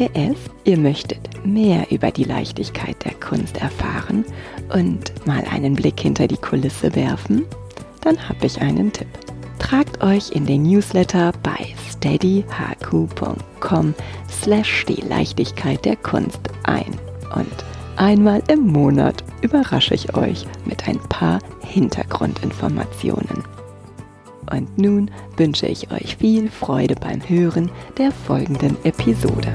PS, ihr möchtet mehr über die Leichtigkeit der Kunst erfahren und mal einen Blick hinter die Kulisse werfen? Dann habe ich einen Tipp. Tragt euch in den Newsletter bei steadyhq.com slash die Leichtigkeit der Kunst ein. Und einmal im Monat überrasche ich euch mit ein paar Hintergrundinformationen. Und nun wünsche ich euch viel Freude beim Hören der folgenden Episode.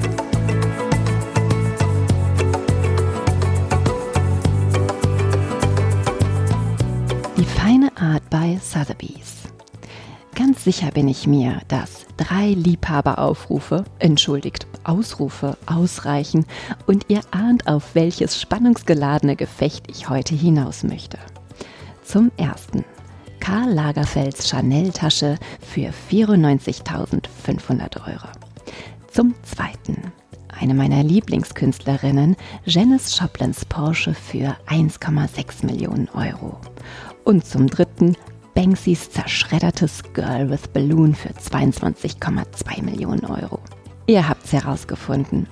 Sotheby's. Ganz sicher bin ich mir, dass drei Liebhaberaufrufe, entschuldigt, Ausrufe ausreichen und ihr ahnt, auf welches spannungsgeladene Gefecht ich heute hinaus möchte. Zum ersten. Karl Lagerfelds Chanel-Tasche für 94.500 Euro. Zum zweiten. Eine meiner Lieblingskünstlerinnen, Janice Joplins Porsche für 1,6 Millionen Euro. Und zum dritten Banksys zerschreddertes Girl with Balloon für 22,2 Millionen Euro. Ihr habt's herausgefunden.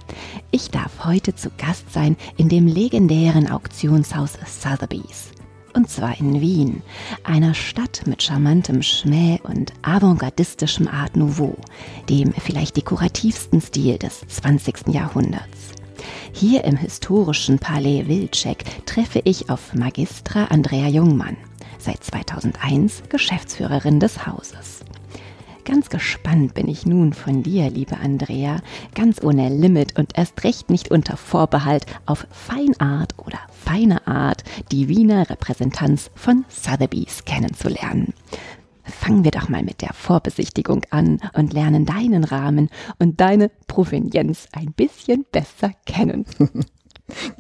Ich darf heute zu Gast sein in dem legendären Auktionshaus Sotheby's. Und zwar in Wien, einer Stadt mit charmantem Schmäh und avantgardistischem Art Nouveau, dem vielleicht dekorativsten Stil des 20. Jahrhunderts. Hier im historischen Palais Wilczek treffe ich auf Magistra Andrea Jungmann seit 2001 Geschäftsführerin des Hauses. Ganz gespannt bin ich nun von dir, liebe Andrea, ganz ohne Limit und erst recht nicht unter Vorbehalt auf Feinart oder feine Art die Wiener Repräsentanz von Sotheby's kennenzulernen. Fangen wir doch mal mit der Vorbesichtigung an und lernen deinen Rahmen und deine Provenienz ein bisschen besser kennen.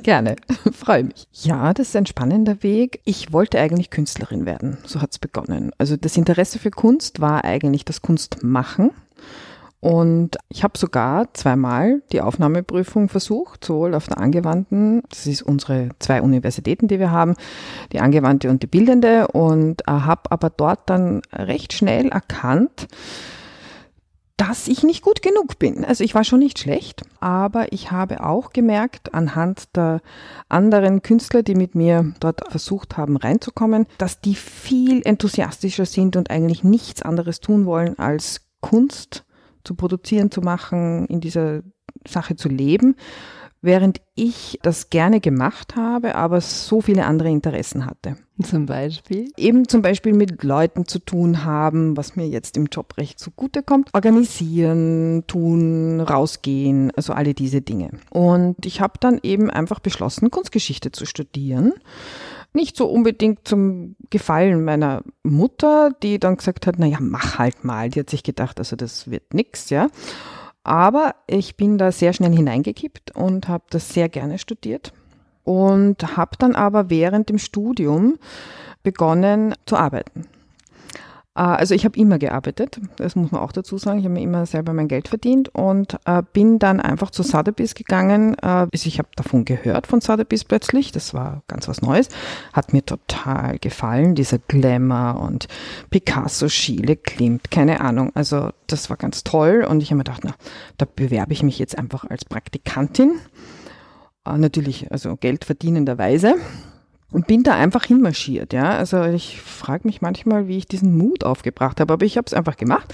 Gerne, freue mich. Ja, das ist ein spannender Weg. Ich wollte eigentlich Künstlerin werden, so hat es begonnen. Also das Interesse für Kunst war eigentlich das Kunstmachen. Und ich habe sogar zweimal die Aufnahmeprüfung versucht, sowohl auf der angewandten, das ist unsere zwei Universitäten, die wir haben, die angewandte und die bildende, und äh, habe aber dort dann recht schnell erkannt, dass ich nicht gut genug bin. Also ich war schon nicht schlecht, aber ich habe auch gemerkt anhand der anderen Künstler, die mit mir dort versucht haben reinzukommen, dass die viel enthusiastischer sind und eigentlich nichts anderes tun wollen, als Kunst zu produzieren, zu machen, in dieser Sache zu leben während ich das gerne gemacht habe, aber so viele andere Interessen hatte. Zum Beispiel? Eben zum Beispiel mit Leuten zu tun haben, was mir jetzt im Job recht zugutekommt. Organisieren, tun, rausgehen, also alle diese Dinge. Und ich habe dann eben einfach beschlossen, Kunstgeschichte zu studieren. Nicht so unbedingt zum Gefallen meiner Mutter, die dann gesagt hat, naja, mach halt mal. Die hat sich gedacht, also das wird nix, ja. Aber ich bin da sehr schnell hineingekippt und habe das sehr gerne studiert und habe dann aber während dem Studium begonnen zu arbeiten. Äh, also ich habe immer gearbeitet, das muss man auch dazu sagen. Ich habe mir immer selber mein Geld verdient und äh, bin dann einfach zu Sotheby's gegangen. Äh, also ich habe davon gehört von Sotheby's plötzlich. Das war ganz was Neues. Hat mir total gefallen, dieser Glamour und Picasso, Schiele, Klimt, keine Ahnung. Also das war ganz toll und ich habe mir gedacht, na, da bewerbe ich mich jetzt einfach als Praktikantin. Natürlich, also Geld verdienenderweise und bin da einfach hinmarschiert, ja. Also ich frage mich manchmal, wie ich diesen Mut aufgebracht habe, aber ich habe es einfach gemacht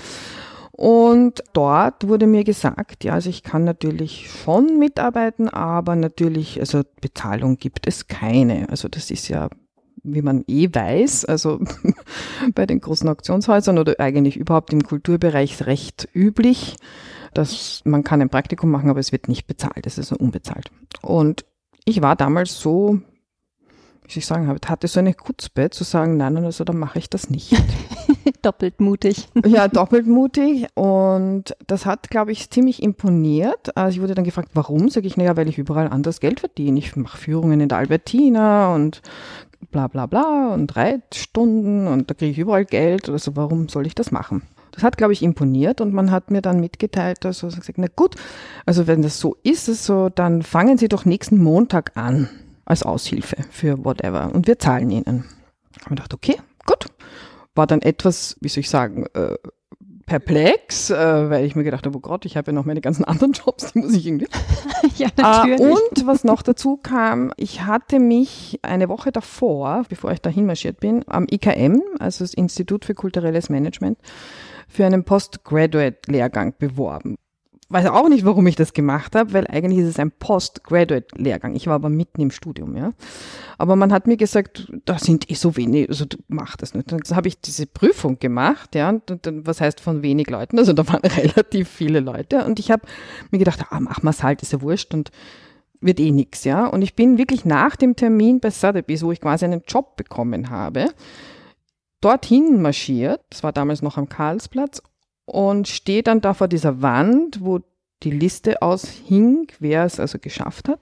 Und dort wurde mir gesagt, ja, also ich kann natürlich schon mitarbeiten, aber natürlich, also Bezahlung gibt es keine. Also das ist ja wie man eh weiß, also bei den großen Auktionshäusern oder eigentlich überhaupt im Kulturbereich recht üblich, dass man kann ein Praktikum machen, aber es wird nicht bezahlt, es ist also unbezahlt. Und ich war damals so, ich sagen, hatte so eine Kutzbe zu sagen, nein, also dann mache ich das nicht. doppelt mutig. Ja, doppelt mutig. Und das hat, glaube ich, ziemlich imponiert. Also ich wurde dann gefragt, warum? Sag ich, naja, weil ich überall anders Geld verdiene. Ich mache Führungen in der Albertina und bla bla bla und Reitstunden und da kriege ich überall Geld. Also warum soll ich das machen? Das hat, glaube ich, imponiert und man hat mir dann mitgeteilt, also gesagt, na gut, also wenn das so ist, so, dann fangen Sie doch nächsten Montag an als Aushilfe für whatever und wir zahlen Ihnen. Ich habe gedacht, okay, gut. War dann etwas, wie soll ich sagen, äh, perplex, äh, weil ich mir gedacht habe, oh Gott, ich habe ja noch meine ganzen anderen Jobs, die muss ich irgendwie. ja, natürlich. Äh, und was noch dazu kam, ich hatte mich eine Woche davor, bevor ich dahin marschiert bin, am IKM, also das Institut für kulturelles Management, für einen Postgraduate-Lehrgang beworben weiß auch nicht, warum ich das gemacht habe, weil eigentlich ist es ein Postgraduate-Lehrgang. Ich war aber mitten im Studium, ja. Aber man hat mir gesagt, da sind eh so wenig, also mach das nicht. Dann habe ich diese Prüfung gemacht, ja. Und dann, was heißt von wenig Leuten? Also da waren relativ viele Leute. Und ich habe mir gedacht, ah, mach mal's halt, ist ja wurscht und wird eh nix, ja. Und ich bin wirklich nach dem Termin bei Sotheby's, wo ich quasi einen Job bekommen habe, dorthin marschiert. Das war damals noch am Karlsplatz und stehe dann da vor dieser Wand, wo die Liste aushing, wer es also geschafft hat.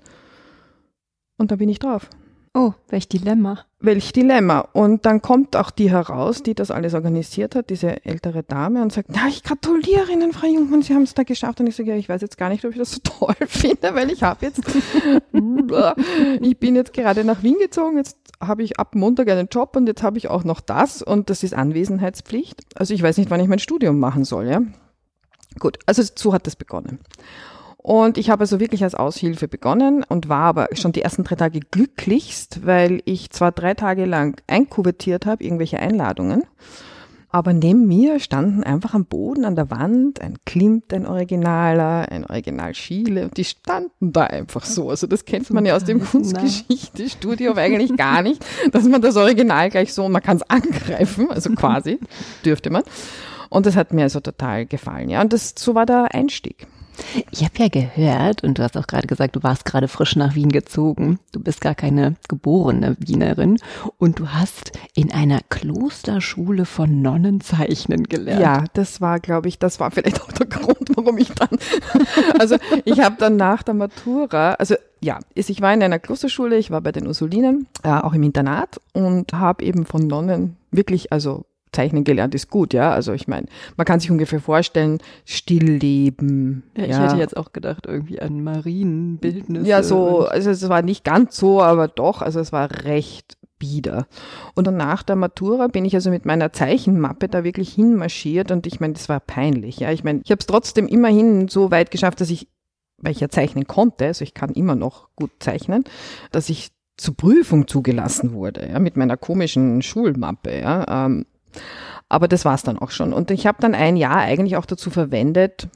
Und da bin ich drauf. Oh, welch Dilemma. Welch Dilemma. Und dann kommt auch die heraus, die das alles organisiert hat, diese ältere Dame, und sagt, na, ich gratuliere Ihnen, Frau Jungmann, Sie haben es da geschafft. Und ich sage, ja, ich weiß jetzt gar nicht, ob ich das so toll finde, weil ich habe jetzt, ich bin jetzt gerade nach Wien gezogen, jetzt habe ich ab Montag einen Job und jetzt habe ich auch noch das und das ist Anwesenheitspflicht. Also ich weiß nicht, wann ich mein Studium machen soll, ja. Gut, also so hat das begonnen. Und ich habe also wirklich als Aushilfe begonnen und war aber schon die ersten drei Tage glücklichst, weil ich zwar drei Tage lang einkuvertiert habe, irgendwelche Einladungen, aber neben mir standen einfach am Boden an der Wand ein Klimt, ein Originaler, ein Original Schiele und die standen da einfach so. Also das kennt man ja aus dem Kunstgeschichte-Studium eigentlich gar nicht, dass man das Original gleich so, man kann es angreifen, also quasi dürfte man. Und das hat mir also total gefallen, ja. Und das, so war der Einstieg. Ich habe ja gehört, und du hast auch gerade gesagt, du warst gerade frisch nach Wien gezogen. Du bist gar keine geborene Wienerin und du hast in einer Klosterschule von Nonnen zeichnen gelernt. Ja, das war, glaube ich, das war vielleicht auch der Grund, warum ich dann, also ich habe dann nach der Matura, also ja, ich war in einer Klosterschule, ich war bei den Ursulinen, äh, auch im Internat und habe eben von Nonnen wirklich, also Zeichnen gelernt ist gut, ja. Also ich meine, man kann sich ungefähr vorstellen, Stillleben. Ja, ich ja. hätte jetzt auch gedacht, irgendwie an Marienbildnisse. Ja, so, also es war nicht ganz so, aber doch, also es war recht bieder. Und dann nach der Matura bin ich also mit meiner Zeichenmappe da wirklich hinmarschiert und ich meine, das war peinlich, ja. Ich meine, ich habe es trotzdem immerhin so weit geschafft, dass ich, weil ich ja zeichnen konnte, also ich kann immer noch gut zeichnen, dass ich zur Prüfung zugelassen wurde, ja, mit meiner komischen Schulmappe, ja. Ähm, aber das war's dann auch schon. Und ich habe dann ein Jahr eigentlich auch dazu verwendet,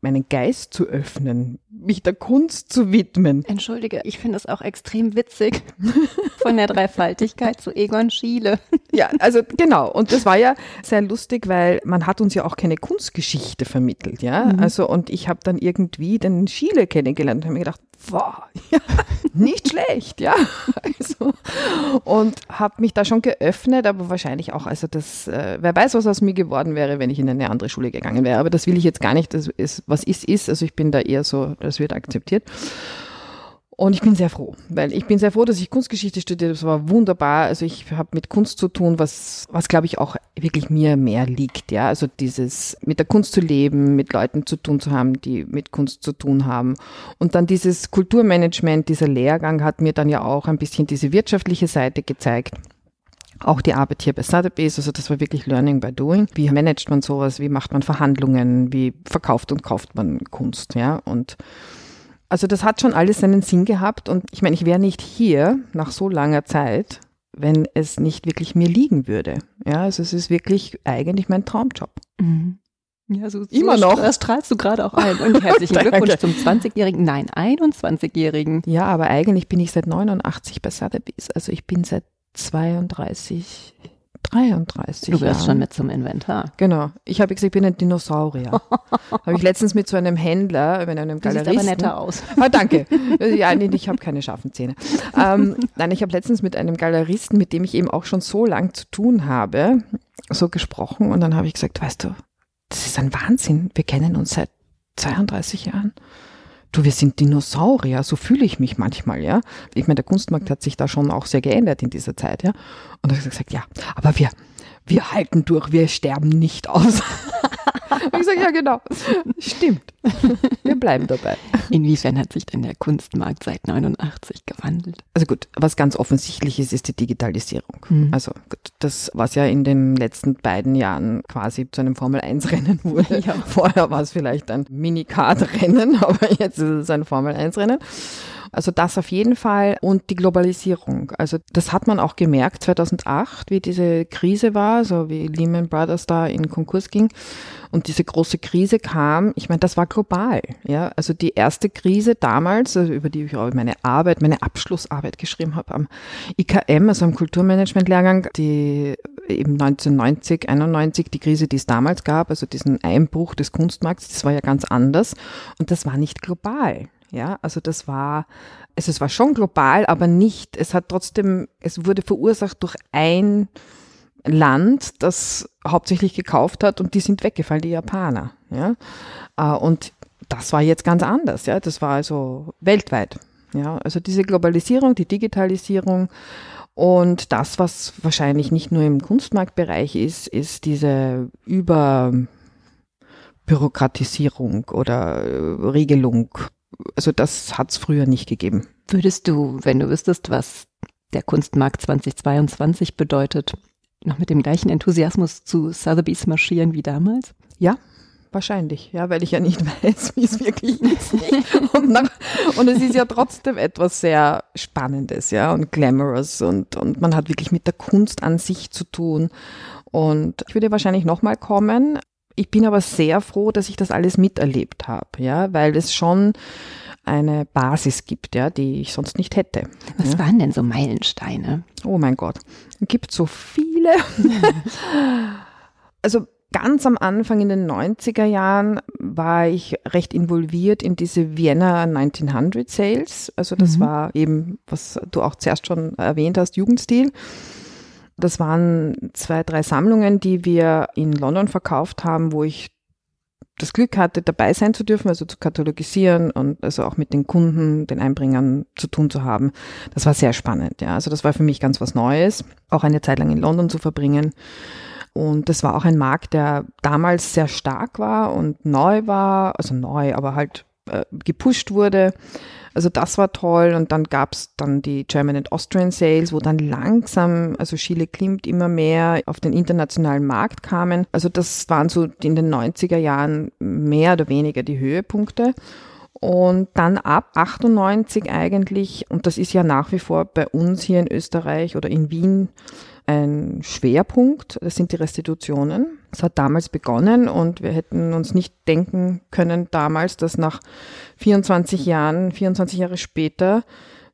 meinen Geist zu öffnen, mich der Kunst zu widmen. Entschuldige, ich finde es auch extrem witzig. Von der Dreifaltigkeit zu Egon Schiele. Ja, also genau. Und das war ja sehr lustig, weil man hat uns ja auch keine Kunstgeschichte vermittelt, ja. Mhm. Also und ich habe dann irgendwie den Schiele kennengelernt und habe mir gedacht, wow, ja, nicht schlecht, ja. Also, und habe mich da schon geöffnet, aber wahrscheinlich auch, also das, äh, wer weiß, was aus mir geworden wäre, wenn ich in eine andere Schule gegangen wäre. Aber das will ich jetzt gar nicht. Das ist, was ist, ist. Also ich bin da eher so, das wird akzeptiert. Und ich bin sehr froh, weil ich bin sehr froh, dass ich Kunstgeschichte studiert habe. Das war wunderbar. Also ich habe mit Kunst zu tun, was, was glaube ich auch wirklich mir mehr liegt. Ja, also dieses mit der Kunst zu leben, mit Leuten zu tun zu haben, die mit Kunst zu tun haben. Und dann dieses Kulturmanagement, dieser Lehrgang hat mir dann ja auch ein bisschen diese wirtschaftliche Seite gezeigt. Auch die Arbeit hier bei Sotheby's, also das war wirklich Learning by Doing. Wie managt man sowas? Wie macht man Verhandlungen? Wie verkauft und kauft man Kunst? Ja, und also das hat schon alles seinen Sinn gehabt und ich meine, ich wäre nicht hier nach so langer Zeit, wenn es nicht wirklich mir liegen würde. Ja, also es ist wirklich eigentlich mein Traumjob. Mhm. Ja, so, Immer noch. Das strahlst du gerade auch ein. Und herzlichen. Glückwunsch zum 20-Jährigen, nein, 21-Jährigen. Ja, aber eigentlich bin ich seit 89 bei Sotheby's. Also ich bin seit 32, 33 Du Jahren. schon mit zum Inventar. Genau. Ich habe gesagt, ich bin ein Dinosaurier. habe ich letztens mit so einem Händler, mit einem Galeristen. aber netter aus. Ah, danke. Ja, nee, ich habe keine scharfen Zähne. Ähm, nein, ich habe letztens mit einem Galeristen, mit dem ich eben auch schon so lang zu tun habe, so gesprochen und dann habe ich gesagt, weißt du, das ist ein Wahnsinn. Wir kennen uns seit 32 Jahren. Du, wir sind Dinosaurier, so fühle ich mich manchmal, ja. Ich meine, der Kunstmarkt hat sich da schon auch sehr geändert in dieser Zeit, ja. Und da ich gesagt, ja, aber wir, wir halten durch, wir sterben nicht aus. Und ich sage, ja, genau. Stimmt. Wir bleiben dabei. Inwiefern hat sich denn der Kunstmarkt seit 89 gewandelt? Also gut, was ganz offensichtlich ist, ist die Digitalisierung. Mhm. Also gut, das, was ja in den letzten beiden Jahren quasi zu einem Formel-1-Rennen wurde. Ja. Vorher war es vielleicht ein Mini-Kart-Rennen, aber jetzt ist es ein Formel-1-Rennen. Also das auf jeden Fall und die Globalisierung. Also das hat man auch gemerkt 2008, wie diese Krise war, so wie Lehman Brothers da in Konkurs ging und diese große Krise kam. Ich meine, das war global. Ja, also die erste Krise damals, also über die ich auch meine Arbeit, meine Abschlussarbeit geschrieben habe am IKM, also am Kulturmanagement-Lehrgang, die eben 1990, 91, die Krise, die es damals gab, also diesen Einbruch des Kunstmarkts, das war ja ganz anders und das war nicht global. Ja, also das war, also es war schon global, aber nicht, es hat trotzdem, es wurde verursacht durch ein Land, das hauptsächlich gekauft hat und die sind weggefallen, die Japaner. Ja, Äh, und das war jetzt ganz anders. Ja, das war also weltweit. Ja, also diese Globalisierung, die Digitalisierung und das, was wahrscheinlich nicht nur im Kunstmarktbereich ist, ist diese Überbürokratisierung oder äh, Regelung. Also das hat es früher nicht gegeben. Würdest du, wenn du wüsstest, was der Kunstmarkt 2022 bedeutet, noch mit dem gleichen Enthusiasmus zu Sotheby's marschieren wie damals? Ja, wahrscheinlich, ja, weil ich ja nicht weiß, wie es wirklich ist. Und, nach, und es ist ja trotzdem etwas sehr Spannendes, ja, und glamorous und, und man hat wirklich mit der Kunst an sich zu tun. Und ich würde wahrscheinlich nochmal kommen. Ich bin aber sehr froh, dass ich das alles miterlebt habe, ja, weil es schon eine Basis gibt, ja, die ich sonst nicht hätte. Was Ja. waren denn so Meilensteine? Oh mein Gott, es gibt so viele. also ganz am Anfang in den 90er Jahren war ich recht involviert in diese Vienna 1900 Sales. Also das Mhm. war eben, was du auch zuerst schon erwähnt hast, Jugendstil. Das waren zwei, drei Sammlungen, die wir in London verkauft haben, wo ich das Glück hatte, dabei sein zu dürfen, also zu katalogisieren und also auch mit den Kunden, den Einbringern zu tun zu haben. Das war sehr spannend, ja. Also das war für mich ganz was Neues, auch eine Zeit lang in London zu verbringen. Und das war auch ein Markt, der damals sehr stark war und neu war, also neu, aber halt äh, gepusht wurde. Also das war toll und dann gab's dann die German and Austrian Sales, wo dann langsam, also Chile Klimt immer mehr auf den internationalen Markt kamen. Also das waren so in den 90er Jahren mehr oder weniger die Höhepunkte. Und dann ab 98 eigentlich, und das ist ja nach wie vor bei uns hier in Österreich oder in Wien ein Schwerpunkt, das sind die Restitutionen. Es hat damals begonnen und wir hätten uns nicht denken können damals, dass nach 24 Jahren, 24 Jahre später,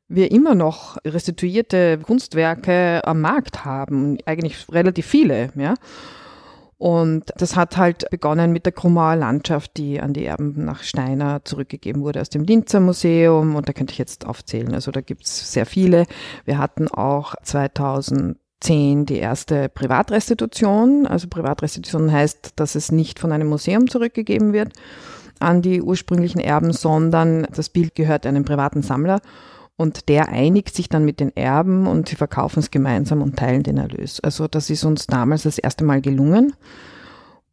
wir immer noch restituierte Kunstwerke am Markt haben, eigentlich relativ viele, ja. Und das hat halt begonnen mit der Krumauer Landschaft, die an die Erben nach Steiner zurückgegeben wurde aus dem Linzer Museum. Und da könnte ich jetzt aufzählen. Also da gibt's sehr viele. Wir hatten auch 2010 die erste Privatrestitution. Also Privatrestitution heißt, dass es nicht von einem Museum zurückgegeben wird an die ursprünglichen Erben, sondern das Bild gehört einem privaten Sammler. Und der einigt sich dann mit den Erben und sie verkaufen es gemeinsam und teilen den Erlös. Also das ist uns damals das erste Mal gelungen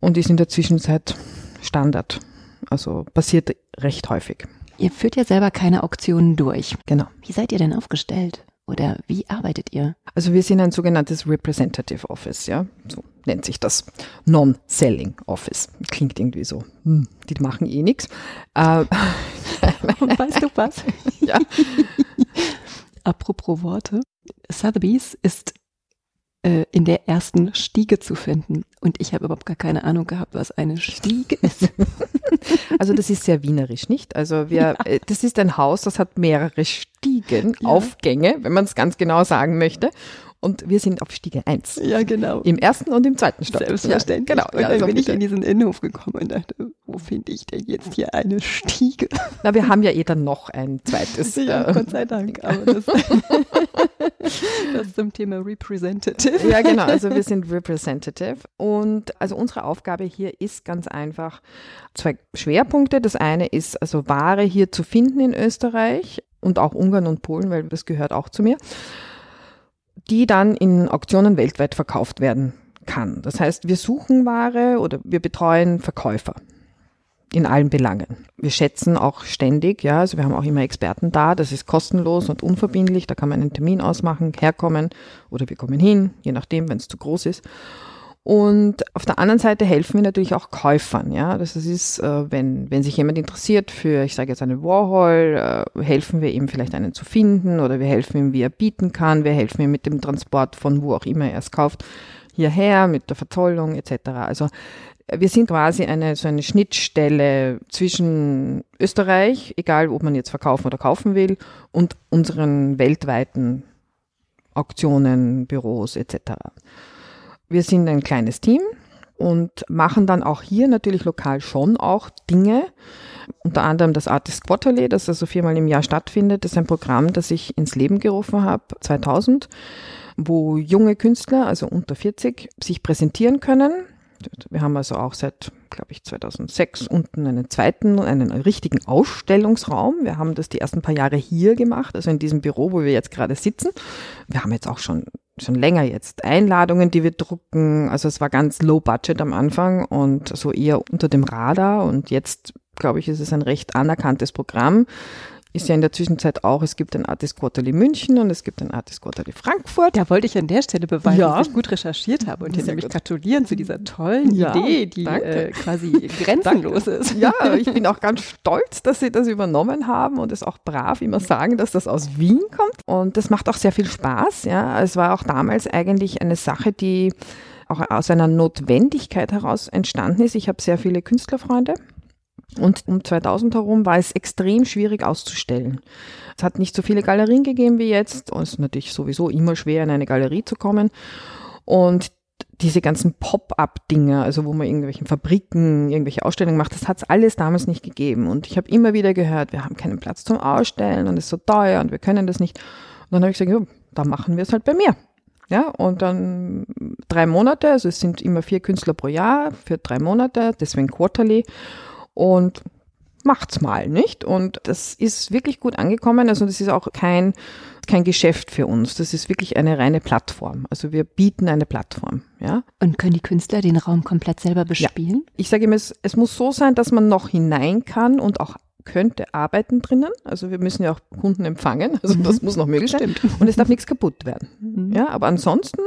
und ist in der Zwischenzeit Standard. Also passiert recht häufig. Ihr führt ja selber keine Auktionen durch. Genau. Wie seid ihr denn aufgestellt? Oder wie arbeitet ihr? Also wir sind ein sogenanntes Representative Office, ja. So nennt sich das. Non-Selling Office. Klingt irgendwie so. Hm, die machen eh nichts. Äh, weißt du was? Ja. Apropos Worte. Sotheby's ist äh, in der ersten Stiege zu finden. Und ich habe überhaupt gar keine Ahnung gehabt, was eine Stiege ist. Also das ist sehr wienerisch, nicht? Also wir, ja. Äh, das ist ein Haus, das hat mehrere Stiegen, ja. Aufgänge, wenn man es ganz genau sagen möchte. Und wir sind auf Stiege 1. Ja, genau. Im ersten und im zweiten Stock. Selbstverständlich. Ja, genau. Und dann also bin ich in diesen Innenhof gekommen und dachte, wo finde ich denn jetzt hier eine Stiege? Na, wir haben ja eh dann noch ein zweites. Ja, äh, Gott sei Dank. Aber das, das zum Thema Representative. Ja, genau. Also wir sind Representative. Und also unsere Aufgabe hier ist ganz einfach zwei Schwerpunkte. Das eine ist also Ware hier zu finden in Österreich und auch Ungarn und Polen, weil das gehört auch zu mir die dann in Auktionen weltweit verkauft werden kann. Das heißt, wir suchen Ware oder wir betreuen Verkäufer in allen Belangen. Wir schätzen auch ständig, ja, also wir haben auch immer Experten da, das ist kostenlos und unverbindlich, da kann man einen Termin ausmachen, herkommen oder wir kommen hin, je nachdem, wenn es zu groß ist. Und auf der anderen Seite helfen wir natürlich auch Käufern. Ja, das ist, äh, wenn, wenn sich jemand interessiert für, ich sage jetzt einen Warhol, äh, helfen wir ihm vielleicht einen zu finden oder wir helfen ihm, wie er bieten kann. Wir helfen ihm mit dem Transport von wo auch immer er es kauft hierher, mit der Verzollung etc. Also wir sind quasi eine so eine Schnittstelle zwischen Österreich, egal ob man jetzt verkaufen oder kaufen will, und unseren weltweiten Auktionen, Büros etc. Wir sind ein kleines Team und machen dann auch hier natürlich lokal schon auch Dinge. Unter anderem das Artist Quarterly, das also viermal im Jahr stattfindet. Das ist ein Programm, das ich ins Leben gerufen habe, 2000, wo junge Künstler, also unter 40, sich präsentieren können. Wir haben also auch seit, glaube ich, 2006 unten einen zweiten, einen richtigen Ausstellungsraum. Wir haben das die ersten paar Jahre hier gemacht, also in diesem Büro, wo wir jetzt gerade sitzen. Wir haben jetzt auch schon schon länger jetzt Einladungen, die wir drucken. Also es war ganz low budget am Anfang und so eher unter dem Radar. Und jetzt, glaube ich, ist es ein recht anerkanntes Programm ist ja in der Zwischenzeit auch, es gibt ein Artist Quarterly München und es gibt ein Artist Quarterly Frankfurt. Da wollte ich an der Stelle beweisen, ja. dass ich gut recherchiert habe und hier nämlich gut. gratulieren zu dieser tollen ja, Idee, die äh, quasi grenzenlos ist. Ja, ich bin auch ganz stolz, dass Sie das übernommen haben und es auch brav immer sagen, dass das aus Wien kommt. Und das macht auch sehr viel Spaß. Ja, es war auch damals eigentlich eine Sache, die auch aus einer Notwendigkeit heraus entstanden ist. Ich habe sehr viele Künstlerfreunde und um 2000 herum war es extrem schwierig auszustellen. Es hat nicht so viele Galerien gegeben wie jetzt. Es ist natürlich sowieso immer schwer, in eine Galerie zu kommen. Und diese ganzen Pop-up-Dinge, also wo man irgendwelchen Fabriken irgendwelche Ausstellungen macht, das hat es alles damals nicht gegeben. Und ich habe immer wieder gehört, wir haben keinen Platz zum Ausstellen und es ist so teuer und wir können das nicht. Und dann habe ich gesagt, ja, da machen wir es halt bei mir. Ja, und dann drei Monate, also es sind immer vier Künstler pro Jahr für drei Monate, deswegen Quarterly und macht's mal, nicht? Und das ist wirklich gut angekommen. Also das ist auch kein, kein Geschäft für uns. Das ist wirklich eine reine Plattform. Also wir bieten eine Plattform, ja. Und können die Künstler den Raum komplett selber bespielen? Ja. Ich sage immer, es, es muss so sein, dass man noch hinein kann und auch könnte arbeiten drinnen. Also wir müssen ja auch Kunden empfangen. Also mhm. das muss noch möglich sein. Und es darf nichts kaputt werden. Mhm. Ja, aber ansonsten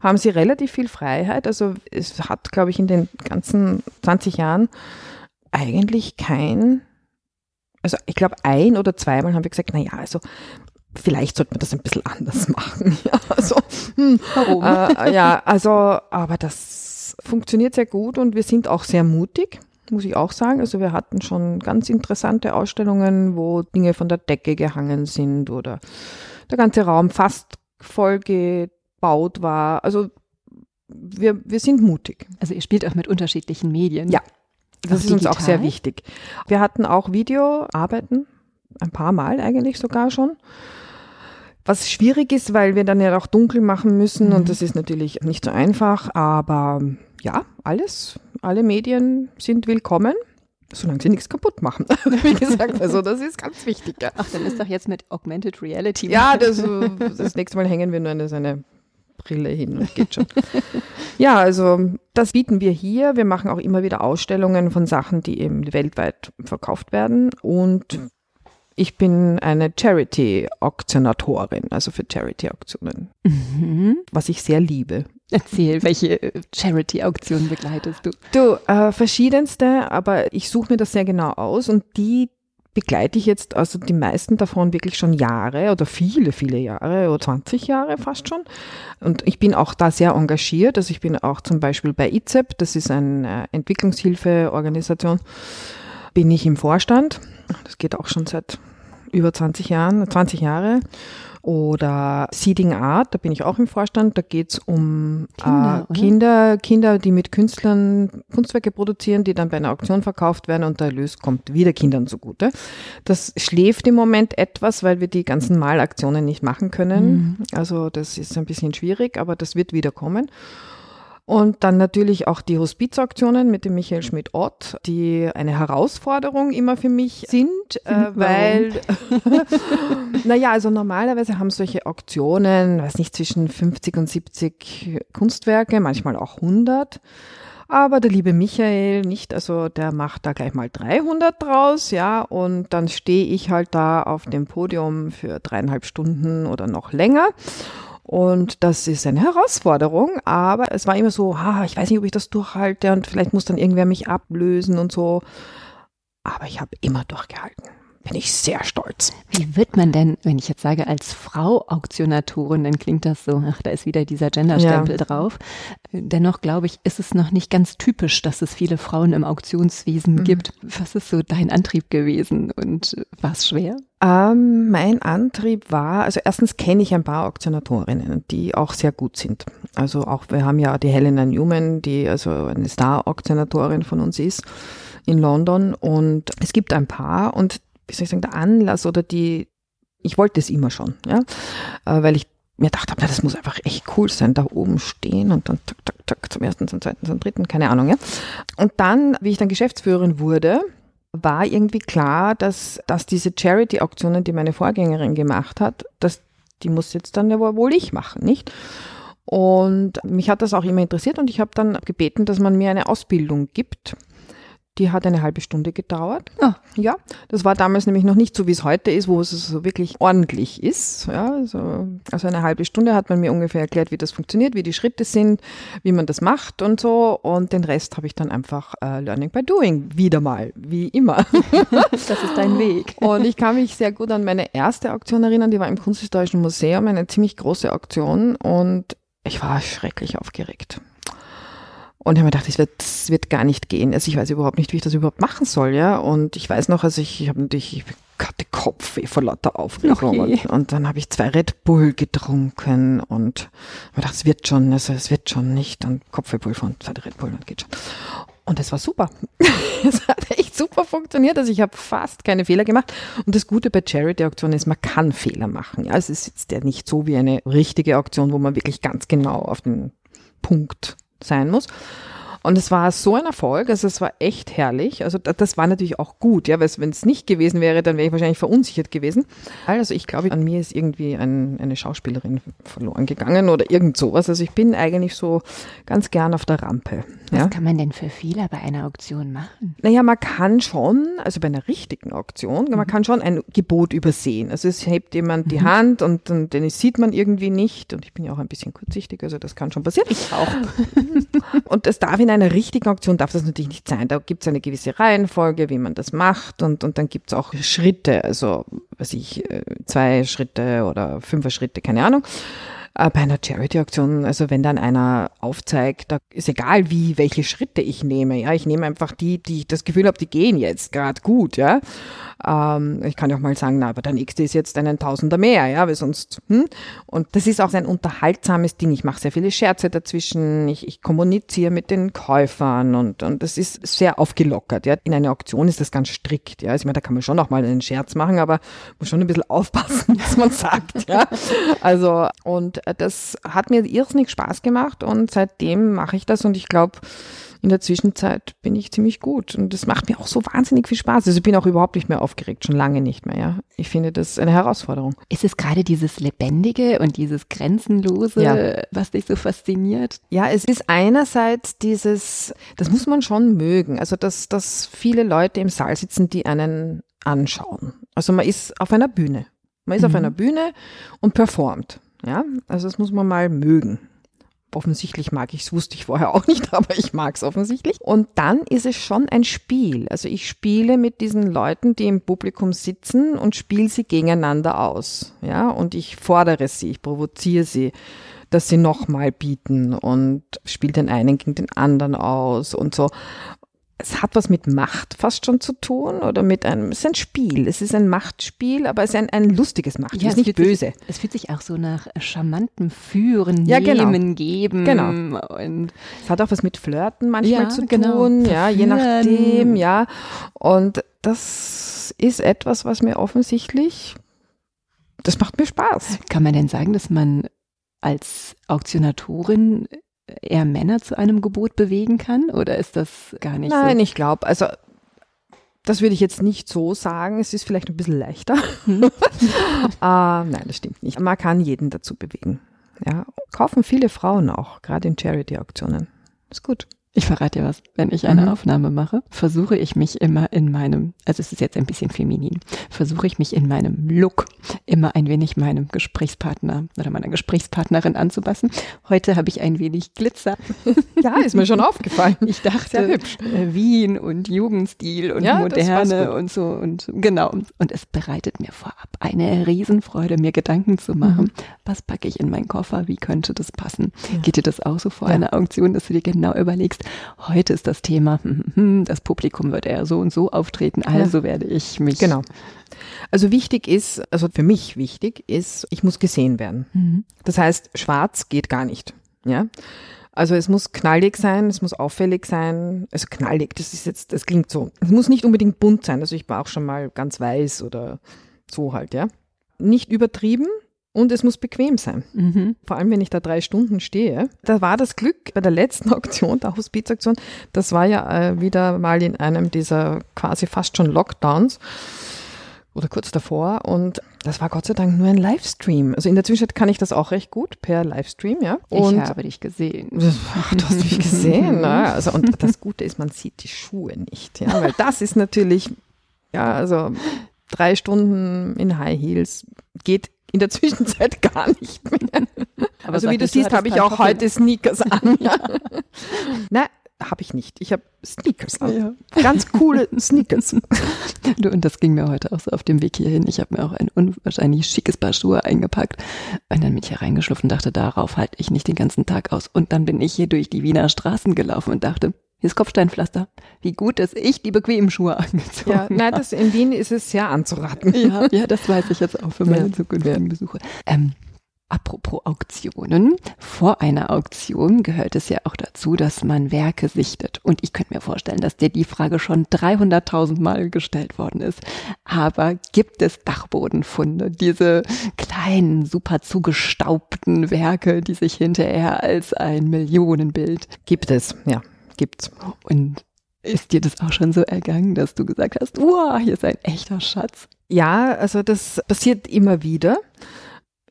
haben sie relativ viel Freiheit. Also es hat, glaube ich, in den ganzen 20 Jahren eigentlich kein, also ich glaube ein oder zweimal haben wir gesagt, na ja, also vielleicht sollte man das ein bisschen anders machen. Ja, also, hm, Warum? Äh, ja, also, aber das funktioniert sehr gut und wir sind auch sehr mutig, muss ich auch sagen. Also wir hatten schon ganz interessante Ausstellungen, wo Dinge von der Decke gehangen sind oder der ganze Raum fast voll gebaut war. Also wir, wir sind mutig. Also ihr spielt auch mit unterschiedlichen Medien. Ja, das ist digital? uns auch sehr wichtig. Wir hatten auch Videoarbeiten, ein paar Mal eigentlich sogar schon. Was schwierig ist, weil wir dann ja auch dunkel machen müssen mhm. und das ist natürlich nicht so einfach, aber ja, alles, alle Medien sind willkommen, solange sie nichts kaputt machen. Wie gesagt, also das ist ganz wichtig. Ja. Ach, dann ist doch jetzt mit Augmented Reality. Ja, das, das nächste Mal hängen wir nur eine, eine Brille hin und geht schon. ja, also das bieten wir hier. Wir machen auch immer wieder Ausstellungen von Sachen, die eben weltweit verkauft werden. Und ich bin eine Charity-Auktionatorin, also für Charity-Auktionen, mhm. was ich sehr liebe. Erzähl, welche Charity-Auktionen begleitest du? Du, äh, verschiedenste, aber ich suche mir das sehr genau aus und die begleite ich jetzt also die meisten davon wirklich schon Jahre oder viele, viele Jahre oder 20 Jahre fast schon. Und ich bin auch da sehr engagiert. Also ich bin auch zum Beispiel bei IZEP, das ist eine Entwicklungshilfeorganisation, bin ich im Vorstand. Das geht auch schon seit über 20 Jahren, 20 Jahre. Oder Seeding Art, da bin ich auch im Vorstand. Da geht es um Kinder, äh, Kinder, Kinder, die mit Künstlern Kunstwerke produzieren, die dann bei einer Auktion verkauft werden und der Erlös kommt wieder Kindern zugute. Das schläft im Moment etwas, weil wir die ganzen Malaktionen nicht machen können. Mhm. Also das ist ein bisschen schwierig, aber das wird wieder kommen. Und dann natürlich auch die Hospizaktionen mit dem Michael Schmidt-Ott, die eine Herausforderung immer für mich sind, äh, weil, naja, also normalerweise haben solche Auktionen, weiß nicht, zwischen 50 und 70 Kunstwerke, manchmal auch 100. Aber der liebe Michael nicht, also der macht da gleich mal 300 draus, ja, und dann stehe ich halt da auf dem Podium für dreieinhalb Stunden oder noch länger und das ist eine Herausforderung, aber es war immer so, ha, ich weiß nicht, ob ich das durchhalte und vielleicht muss dann irgendwer mich ablösen und so. Aber ich habe immer durchgehalten. Bin ich sehr stolz. Wie wird man denn, wenn ich jetzt sage, als Frau Auktionatorin, dann klingt das so, ach, da ist wieder dieser Genderstempel ja. drauf. Dennoch glaube ich, ist es noch nicht ganz typisch, dass es viele Frauen im Auktionswesen mhm. gibt. Was ist so dein Antrieb gewesen und war es schwer? Ähm, mein Antrieb war, also erstens kenne ich ein paar Auktionatorinnen, die auch sehr gut sind. Also auch, wir haben ja die Helena Newman, die also eine Star-Auktionatorin von uns ist in London und es gibt ein paar und wie soll ich sagen, der Anlass oder die, ich wollte es immer schon, ja, äh, weil ich mir gedacht habe, das muss einfach echt cool sein, da oben stehen und dann tak, tak, tak, zum ersten, zum zweiten, zum dritten, keine Ahnung, ja. Und dann, wie ich dann Geschäftsführerin wurde, war irgendwie klar, dass, dass diese Charity-Auktionen, die meine Vorgängerin gemacht hat, dass die muss jetzt dann ja wohl ich machen, nicht? Und mich hat das auch immer interessiert und ich habe dann gebeten, dass man mir eine Ausbildung gibt die hat eine halbe Stunde gedauert. Ah. Ja, das war damals nämlich noch nicht so, wie es heute ist, wo es so wirklich ordentlich ist. Ja, also, also eine halbe Stunde hat man mir ungefähr erklärt, wie das funktioniert, wie die Schritte sind, wie man das macht und so. Und den Rest habe ich dann einfach äh, Learning by Doing wieder mal, wie immer. das ist dein Weg. Und ich kann mich sehr gut an meine erste Auktion erinnern, die war im Kunsthistorischen Museum, eine ziemlich große Auktion und ich war schrecklich aufgeregt. Und ich habe mir gedacht, das wird, das wird gar nicht gehen. Also ich weiß überhaupt nicht, wie ich das überhaupt machen soll, ja. Und ich weiß noch, also ich, ich habe natürlich, ich hatte Kopfweh vor lauter Aufregung. Und, und, dann habe ich zwei Red Bull getrunken und mir gedacht, es wird schon, also es wird schon nicht. Und Kopfweh Bull von zwei Red Bull und geht schon. Und es war super. Es hat echt super funktioniert. Also ich habe fast keine Fehler gemacht. Und das Gute bei Charity-Auktionen ist, man kann Fehler machen. Ja, es ist jetzt ja nicht so wie eine richtige Auktion, wo man wirklich ganz genau auf den Punkt sein muss. Und es war so ein Erfolg, also es war echt herrlich. Also das war natürlich auch gut, ja, weil wenn es nicht gewesen wäre, dann wäre ich wahrscheinlich verunsichert gewesen. Also ich glaube, an mir ist irgendwie ein, eine Schauspielerin verloren gegangen oder irgend sowas. Also ich bin eigentlich so ganz gern auf der Rampe. Was ja. kann man denn für Fehler bei einer Auktion machen? Naja, man kann schon, also bei einer richtigen Auktion, mhm. man kann schon ein Gebot übersehen. Also es hebt jemand mhm. die Hand und, und den sieht man irgendwie nicht. Und ich bin ja auch ein bisschen kurzsichtig, also das kann schon passieren. Ich auch. und das darf in einer richtigen Auktion darf das natürlich nicht sein. Da gibt es eine gewisse Reihenfolge, wie man das macht und, und dann gibt es auch Schritte, also was ich, äh, zwei Schritte oder fünfer Schritte, keine Ahnung. Äh, bei einer Charity-Auktion, also wenn dann einer aufzeigt, da ist egal wie, welche Schritte ich nehme, ja, ich nehme einfach die, die ich das Gefühl habe, die gehen jetzt gerade gut, ja. Ähm, ich kann ja auch mal sagen, na, aber der nächste ist jetzt einen Tausender mehr, ja, weil sonst, hm? Und das ist auch ein unterhaltsames Ding. Ich mache sehr viele Scherze dazwischen, ich, ich kommuniziere mit den Käufern und, und das ist sehr aufgelockert, ja. In einer Auktion ist das ganz strikt, ja. Also ich meine, da kann man schon auch mal einen Scherz machen, aber muss schon ein bisschen aufpassen, was man sagt, ja. Also, und das hat mir irrsinnig Spaß gemacht und seitdem mache ich das und ich glaube, in der Zwischenzeit bin ich ziemlich gut und das macht mir auch so wahnsinnig viel Spaß. Also ich bin auch überhaupt nicht mehr aufgeregt, schon lange nicht mehr, ja. Ich finde das eine Herausforderung. Ist es gerade dieses Lebendige und dieses Grenzenlose, ja. was dich so fasziniert? Ja, es ist einerseits dieses, das muss man schon mögen, also dass, dass viele Leute im Saal sitzen, die einen anschauen. Also man ist auf einer Bühne. Man ist mhm. auf einer Bühne und performt. Ja, also das muss man mal mögen. Offensichtlich mag ich es, wusste ich vorher auch nicht, aber ich mag es offensichtlich. Und dann ist es schon ein Spiel. Also ich spiele mit diesen Leuten, die im Publikum sitzen und spiele sie gegeneinander aus. Ja, und ich fordere sie, ich provoziere sie dass sie nochmal bieten und spiele den einen gegen den anderen aus und so es hat was mit Macht fast schon zu tun oder mit einem, es ist ein Spiel, es ist ein Machtspiel, aber es ist ein, ein lustiges Machtspiel, ja, es ist nicht böse. Sich, es fühlt sich auch so nach charmantem Führen, ja, genau. Nehmen, Geben. Genau. Und es hat auch was mit Flirten manchmal ja, zu genau. tun, ja, je nachdem, ja. Und das ist etwas, was mir offensichtlich, das macht mir Spaß. Kann man denn sagen, dass man als Auktionatorin eher Männer zu einem Gebot bewegen kann? Oder ist das gar nicht Nein, so? ich glaube, also das würde ich jetzt nicht so sagen. Es ist vielleicht ein bisschen leichter. Hm. uh, nein, das stimmt nicht. Man kann jeden dazu bewegen. Ja, kaufen viele Frauen auch, gerade in Charity-Auktionen. Ist gut. Ich verrate dir was. Wenn ich eine mhm. Aufnahme mache, versuche ich mich immer in meinem, also es ist jetzt ein bisschen feminin, versuche ich mich in meinem Look immer ein wenig meinem Gesprächspartner oder meiner Gesprächspartnerin anzupassen. Heute habe ich ein wenig Glitzer. Ja, ist mir schon aufgefallen. Ich dachte, äh, Wien und Jugendstil und ja, Moderne und so und genau. Und es bereitet mir vorab eine Riesenfreude, mir Gedanken zu machen. Mhm. Was packe ich in meinen Koffer? Wie könnte das passen? Ja. Geht dir das auch so vor ja. einer Auktion, dass du dir genau überlegst, heute ist das Thema, das Publikum wird eher so und so auftreten, also ja. werde ich mich. Genau. Also wichtig ist, also für mich wichtig ist, ich muss gesehen werden. Mhm. Das heißt, schwarz geht gar nicht. Ja. Also es muss knallig sein, es muss auffällig sein. Also knallig, das ist jetzt, das klingt so. Es muss nicht unbedingt bunt sein. Also ich war auch schon mal ganz weiß oder so halt, ja. Nicht übertrieben, und es muss bequem sein. Mhm. Vor allem, wenn ich da drei Stunden stehe. Da war das Glück bei der letzten Auktion, der Hospizaktion, das war ja äh, wieder mal in einem dieser quasi fast schon Lockdowns oder kurz davor und das war Gott sei Dank nur ein Livestream. Also in der Zwischenzeit kann ich das auch recht gut per Livestream, ja. Und ich habe dich gesehen. Ach, du hast mich gesehen, ne? Also und das Gute ist, man sieht die Schuhe nicht, ja, weil das ist natürlich, ja, also drei Stunden in High Heels geht in der Zwischenzeit gar nicht mehr. Aber also wie du siehst, habe ich auch heute Sneakers an. Ja. Nein, habe ich nicht. Ich habe Sneakers an. Ja. Ganz coole Sneakers. Du, und das ging mir heute auch so auf dem Weg hierhin. Ich habe mir auch ein unwahrscheinlich schickes Paar Schuhe eingepackt und dann bin ich hier reingeschlupft und dachte, darauf halte ich nicht den ganzen Tag aus. Und dann bin ich hier durch die Wiener Straßen gelaufen und dachte, ist Kopfsteinpflaster. Wie gut, dass ich die bequemen Schuhe angezogen ja, nein, das, in Wien ist es sehr anzuraten. Ja, ja das weiß ich jetzt auch für meine ja. zukünftigen Besuche. Ähm, apropos Auktionen. Vor einer Auktion gehört es ja auch dazu, dass man Werke sichtet. Und ich könnte mir vorstellen, dass dir die Frage schon 300.000 Mal gestellt worden ist. Aber gibt es Dachbodenfunde? Diese kleinen, super zugestaubten Werke, die sich hinterher als ein Millionenbild. Gibt es, ja gibt's. Und ist dir das auch schon so ergangen, dass du gesagt hast, wow, hier ist ein echter Schatz? Ja, also das passiert immer wieder.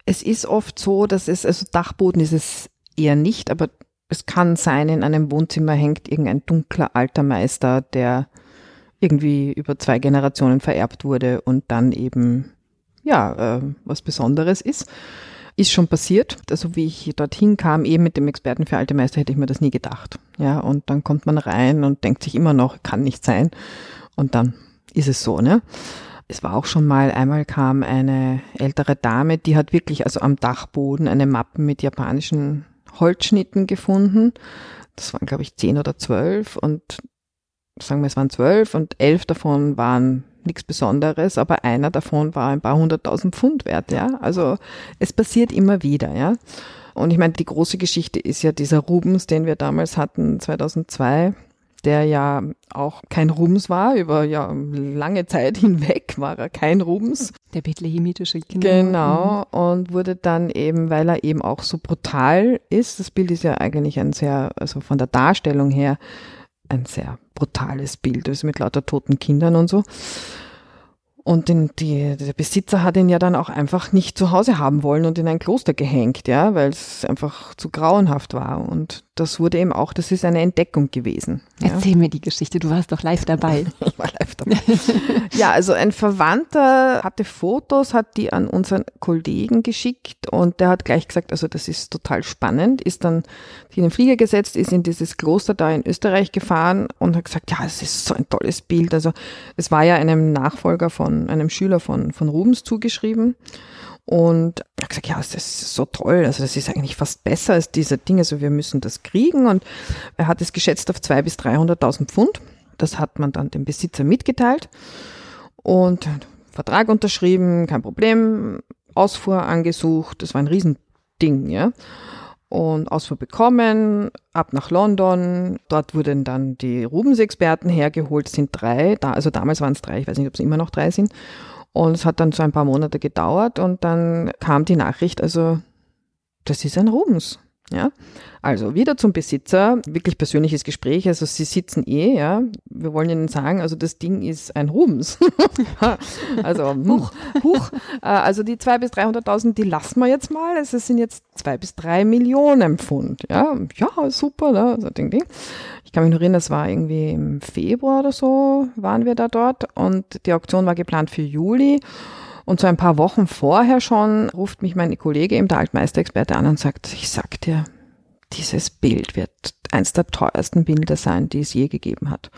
Es ist oft so, dass es, also Dachboden ist es eher nicht, aber es kann sein, in einem Wohnzimmer hängt irgendein dunkler alter Meister, der irgendwie über zwei Generationen vererbt wurde und dann eben, ja, äh, was Besonderes ist. Ist schon passiert. Also wie ich dorthin kam, eben mit dem Experten für alte Meister, hätte ich mir das nie gedacht. Ja, und dann kommt man rein und denkt sich immer noch, kann nicht sein. Und dann ist es so, ne? Es war auch schon mal, einmal kam eine ältere Dame, die hat wirklich also am Dachboden eine Mappe mit japanischen Holzschnitten gefunden. Das waren, glaube ich, zehn oder zwölf und sagen wir, es waren zwölf und elf davon waren nichts Besonderes, aber einer davon war ein paar hunderttausend Pfund wert, ja. Also es passiert immer wieder, ja. Und ich meine, die große Geschichte ist ja dieser Rubens, den wir damals hatten, 2002, der ja auch kein Rubens war, über ja lange Zeit hinweg war er kein Rubens. Der bethlehemitische Kinder. Genau, mhm. und wurde dann eben, weil er eben auch so brutal ist, das Bild ist ja eigentlich ein sehr, also von der Darstellung her, ein sehr brutales Bild, also mit lauter toten Kindern und so. Und den, die, der Besitzer hat ihn ja dann auch einfach nicht zu Hause haben wollen und in ein Kloster gehängt, ja, weil es einfach zu grauenhaft war. Und das wurde eben auch, das ist eine Entdeckung gewesen. Ja. Erzähl mir die Geschichte, du warst doch live dabei. ich war live dabei. ja, also ein Verwandter hatte Fotos, hat die an unseren Kollegen geschickt und der hat gleich gesagt, also das ist total spannend, ist dann in den Flieger gesetzt, ist in dieses Kloster da in Österreich gefahren und hat gesagt, ja, es ist so ein tolles Bild. Also es war ja einem Nachfolger von, einem Schüler von, von Rubens zugeschrieben. Und er hat gesagt, ja, das ist so toll. Also das ist eigentlich fast besser als diese Dinge. Also wir müssen das kriegen. Und er hat es geschätzt auf 200.000 bis 300.000 Pfund. Das hat man dann dem Besitzer mitgeteilt. Und Vertrag unterschrieben, kein Problem. Ausfuhr angesucht. Das war ein Riesending, ja. Und Ausfuhr bekommen, ab nach London. Dort wurden dann die Rubens-Experten hergeholt, sind drei. Also damals waren es drei, ich weiß nicht, ob es immer noch drei sind. Und es hat dann so ein paar Monate gedauert und dann kam die Nachricht, also das ist ein Rubens. Ja, also wieder zum Besitzer, wirklich persönliches Gespräch. Also Sie sitzen eh, ja. Wir wollen Ihnen sagen, also das Ding ist ein Rubens. also huch, huch. Äh, also die zwei bis 300.000, die lassen wir jetzt mal. Also es sind jetzt zwei bis drei Millionen Pfund. Ja, ja, super. Ne? Also ding, ding. Ich kann mich noch erinnern, das war irgendwie im Februar oder so waren wir da dort und die Auktion war geplant für Juli. Und so ein paar Wochen vorher schon ruft mich meine Kollege, eben der Altmeisterexperte, an und sagt, ich sag dir, dieses Bild wird eins der teuersten Bilder sein, die es je gegeben hat.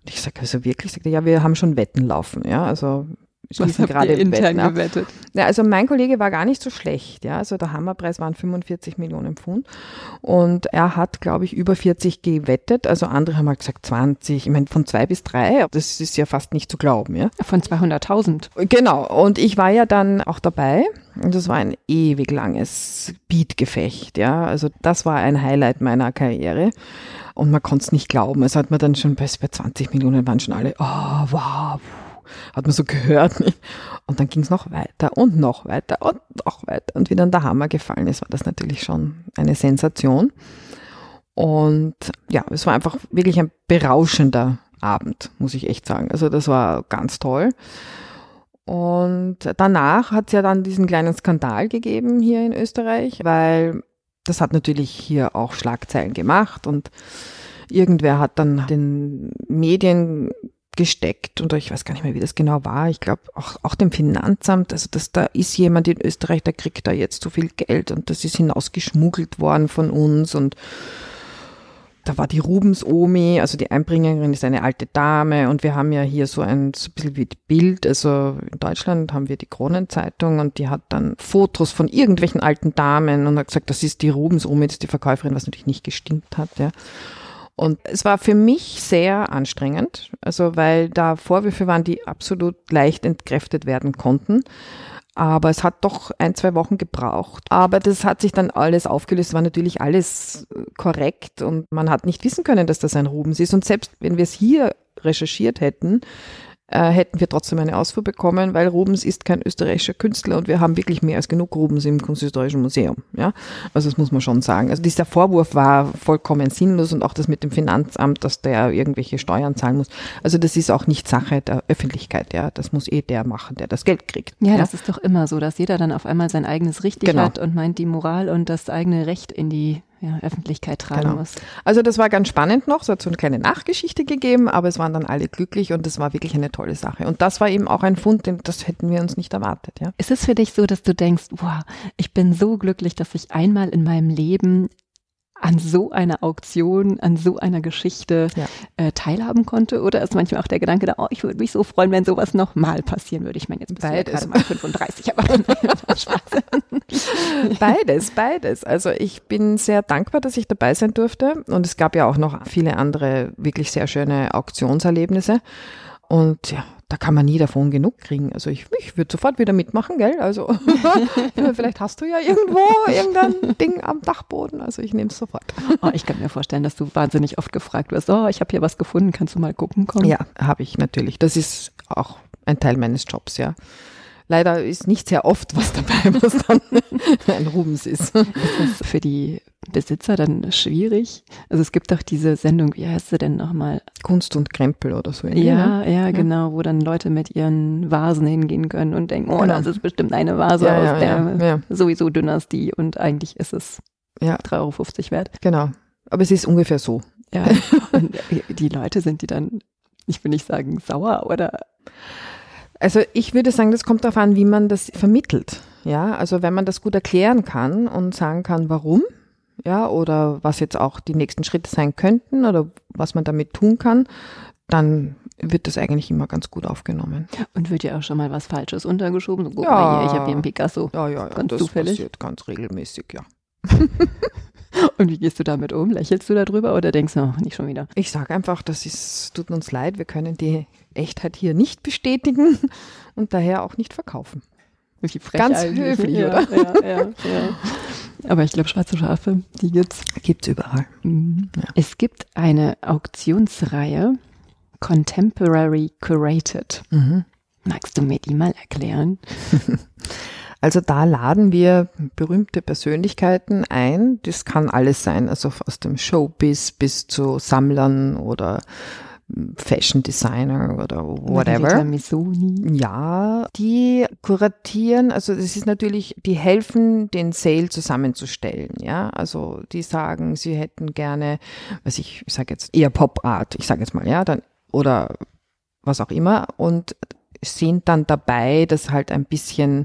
Und ich sage, also wirklich? Sagt er, ja, wir haben schon Wetten laufen, ja, also was habt gerade ihr intern Wetten, gewettet? Ja, also mein Kollege war gar nicht so schlecht. Ja, also der Hammerpreis waren 45 Millionen Pfund und er hat, glaube ich, über 40 gewettet. Also andere haben halt gesagt 20. Ich meine von zwei bis drei. Das ist ja fast nicht zu glauben. Ja. Von 200.000. Genau. Und ich war ja dann auch dabei. Und das war ein ewig langes Beatgefecht. Ja, also das war ein Highlight meiner Karriere. Und man konnte es nicht glauben. Es hat man dann schon bei, bei 20 Millionen waren schon alle, oh, wow hat man so gehört. Und dann ging es noch weiter und noch weiter und noch weiter. Und wie dann der Hammer gefallen ist, war das natürlich schon eine Sensation. Und ja, es war einfach wirklich ein berauschender Abend, muss ich echt sagen. Also das war ganz toll. Und danach hat es ja dann diesen kleinen Skandal gegeben hier in Österreich, weil das hat natürlich hier auch Schlagzeilen gemacht und irgendwer hat dann den Medien gesteckt und ich weiß gar nicht mehr, wie das genau war. Ich glaube auch, auch dem Finanzamt, also dass da ist jemand in Österreich, der kriegt da jetzt so viel Geld und das ist hinausgeschmuggelt worden von uns und da war die Rubens Omi, also die Einbringerin ist eine alte Dame und wir haben ja hier so ein so ein bisschen wie Bild, also in Deutschland haben wir die Kronenzeitung und die hat dann Fotos von irgendwelchen alten Damen und hat gesagt, das ist die Rubens Omi, das ist die Verkäuferin, was natürlich nicht gestimmt hat, ja. Und es war für mich sehr anstrengend, also weil da Vorwürfe waren, die absolut leicht entkräftet werden konnten. Aber es hat doch ein, zwei Wochen gebraucht. Aber das hat sich dann alles aufgelöst, war natürlich alles korrekt und man hat nicht wissen können, dass das ein Rubens ist. Und selbst wenn wir es hier recherchiert hätten, äh, hätten wir trotzdem eine Ausfuhr bekommen, weil Rubens ist kein österreichischer Künstler und wir haben wirklich mehr als genug Rubens im Kunsthistorischen Museum. Ja? Also das muss man schon sagen. Also dieser Vorwurf war vollkommen sinnlos und auch das mit dem Finanzamt, dass der irgendwelche Steuern zahlen muss. Also das ist auch nicht Sache der Öffentlichkeit. Ja, Das muss eh der machen, der das Geld kriegt. Ja, ja? das ist doch immer so, dass jeder dann auf einmal sein eigenes richtig genau. hat und meint, die Moral und das eigene Recht in die ja, Öffentlichkeit tragen genau. muss. Also das war ganz spannend noch, es hat so eine kleine Nachgeschichte gegeben, aber es waren dann alle glücklich und es war wirklich eine tolle Sache. Und das war eben auch ein Fund, den, das hätten wir uns nicht erwartet. Ja. Ist es für dich so, dass du denkst, wow, ich bin so glücklich, dass ich einmal in meinem Leben an so einer Auktion, an so einer Geschichte ja. äh, teilhaben konnte? Oder ist manchmal auch der Gedanke da, oh, ich würde mich so freuen, wenn sowas nochmal passieren würde? Ich meine, jetzt bist beides. du ja gerade mal 35, aber Spaß. beides, beides. Also ich bin sehr dankbar, dass ich dabei sein durfte. Und es gab ja auch noch viele andere wirklich sehr schöne Auktionserlebnisse. Und ja, da kann man nie davon genug kriegen. Also ich, ich würde sofort wieder mitmachen, gell? Also vielleicht hast du ja irgendwo irgendein Ding am Dachboden. Also ich nehme es sofort. Oh, ich kann mir vorstellen, dass du wahnsinnig oft gefragt wirst, oh, ich habe hier was gefunden, kannst du mal gucken kommen? Ja, habe ich natürlich. Das ist auch ein Teil meines Jobs, ja. Leider ist nicht sehr oft was dabei, was dann ein Rubens ist. Ist das für die Besitzer dann schwierig? Also es gibt doch diese Sendung, wie heißt sie denn nochmal? Kunst und Krempel oder so. Ja, ja, ja, genau, wo dann Leute mit ihren Vasen hingehen können und denken, oh, genau. das ist bestimmt eine Vase ja, aus ja, der sowieso Dynastie und eigentlich ist es ja. 3,50 Euro wert. Genau. Aber es ist ungefähr so. Ja. Und die Leute sind die dann, ich will nicht sagen sauer oder. Also ich würde sagen, das kommt darauf an, wie man das vermittelt. Ja, also wenn man das gut erklären kann und sagen kann, warum, ja, oder was jetzt auch die nächsten Schritte sein könnten oder was man damit tun kann, dann wird das eigentlich immer ganz gut aufgenommen. Und wird ja auch schon mal was Falsches untergeschoben? So, guck Ja. mal hier, ich habe hier einen Picasso. Ja, ja, ja Ganz das zufällig? passiert ganz regelmäßig, ja. Und wie gehst du damit um? Lächelst du darüber oder denkst du, oh, nicht schon wieder? Ich sage einfach, das ist, tut uns leid, wir können die Echtheit hier nicht bestätigen und daher auch nicht verkaufen. Wie frech Ganz höflich, ja, oder? Ja, ja, ja. Aber ich glaube, schwarze Schafe, die gibt's. Gibt's überall. Mhm. Ja. Es gibt eine Auktionsreihe, Contemporary Curated. Magst du mir die mal erklären? Also da laden wir berühmte Persönlichkeiten ein. Das kann alles sein, also aus dem Showbiz bis zu Sammlern oder mm, Fashion Designer oder whatever. Ja, die kuratieren, also das ist natürlich, die helfen, den Sale zusammenzustellen, ja. Also die sagen, sie hätten gerne, was ich, ich sage jetzt eher Pop Art, ich sage jetzt mal, ja, dann oder was auch immer und sind dann dabei, das halt ein bisschen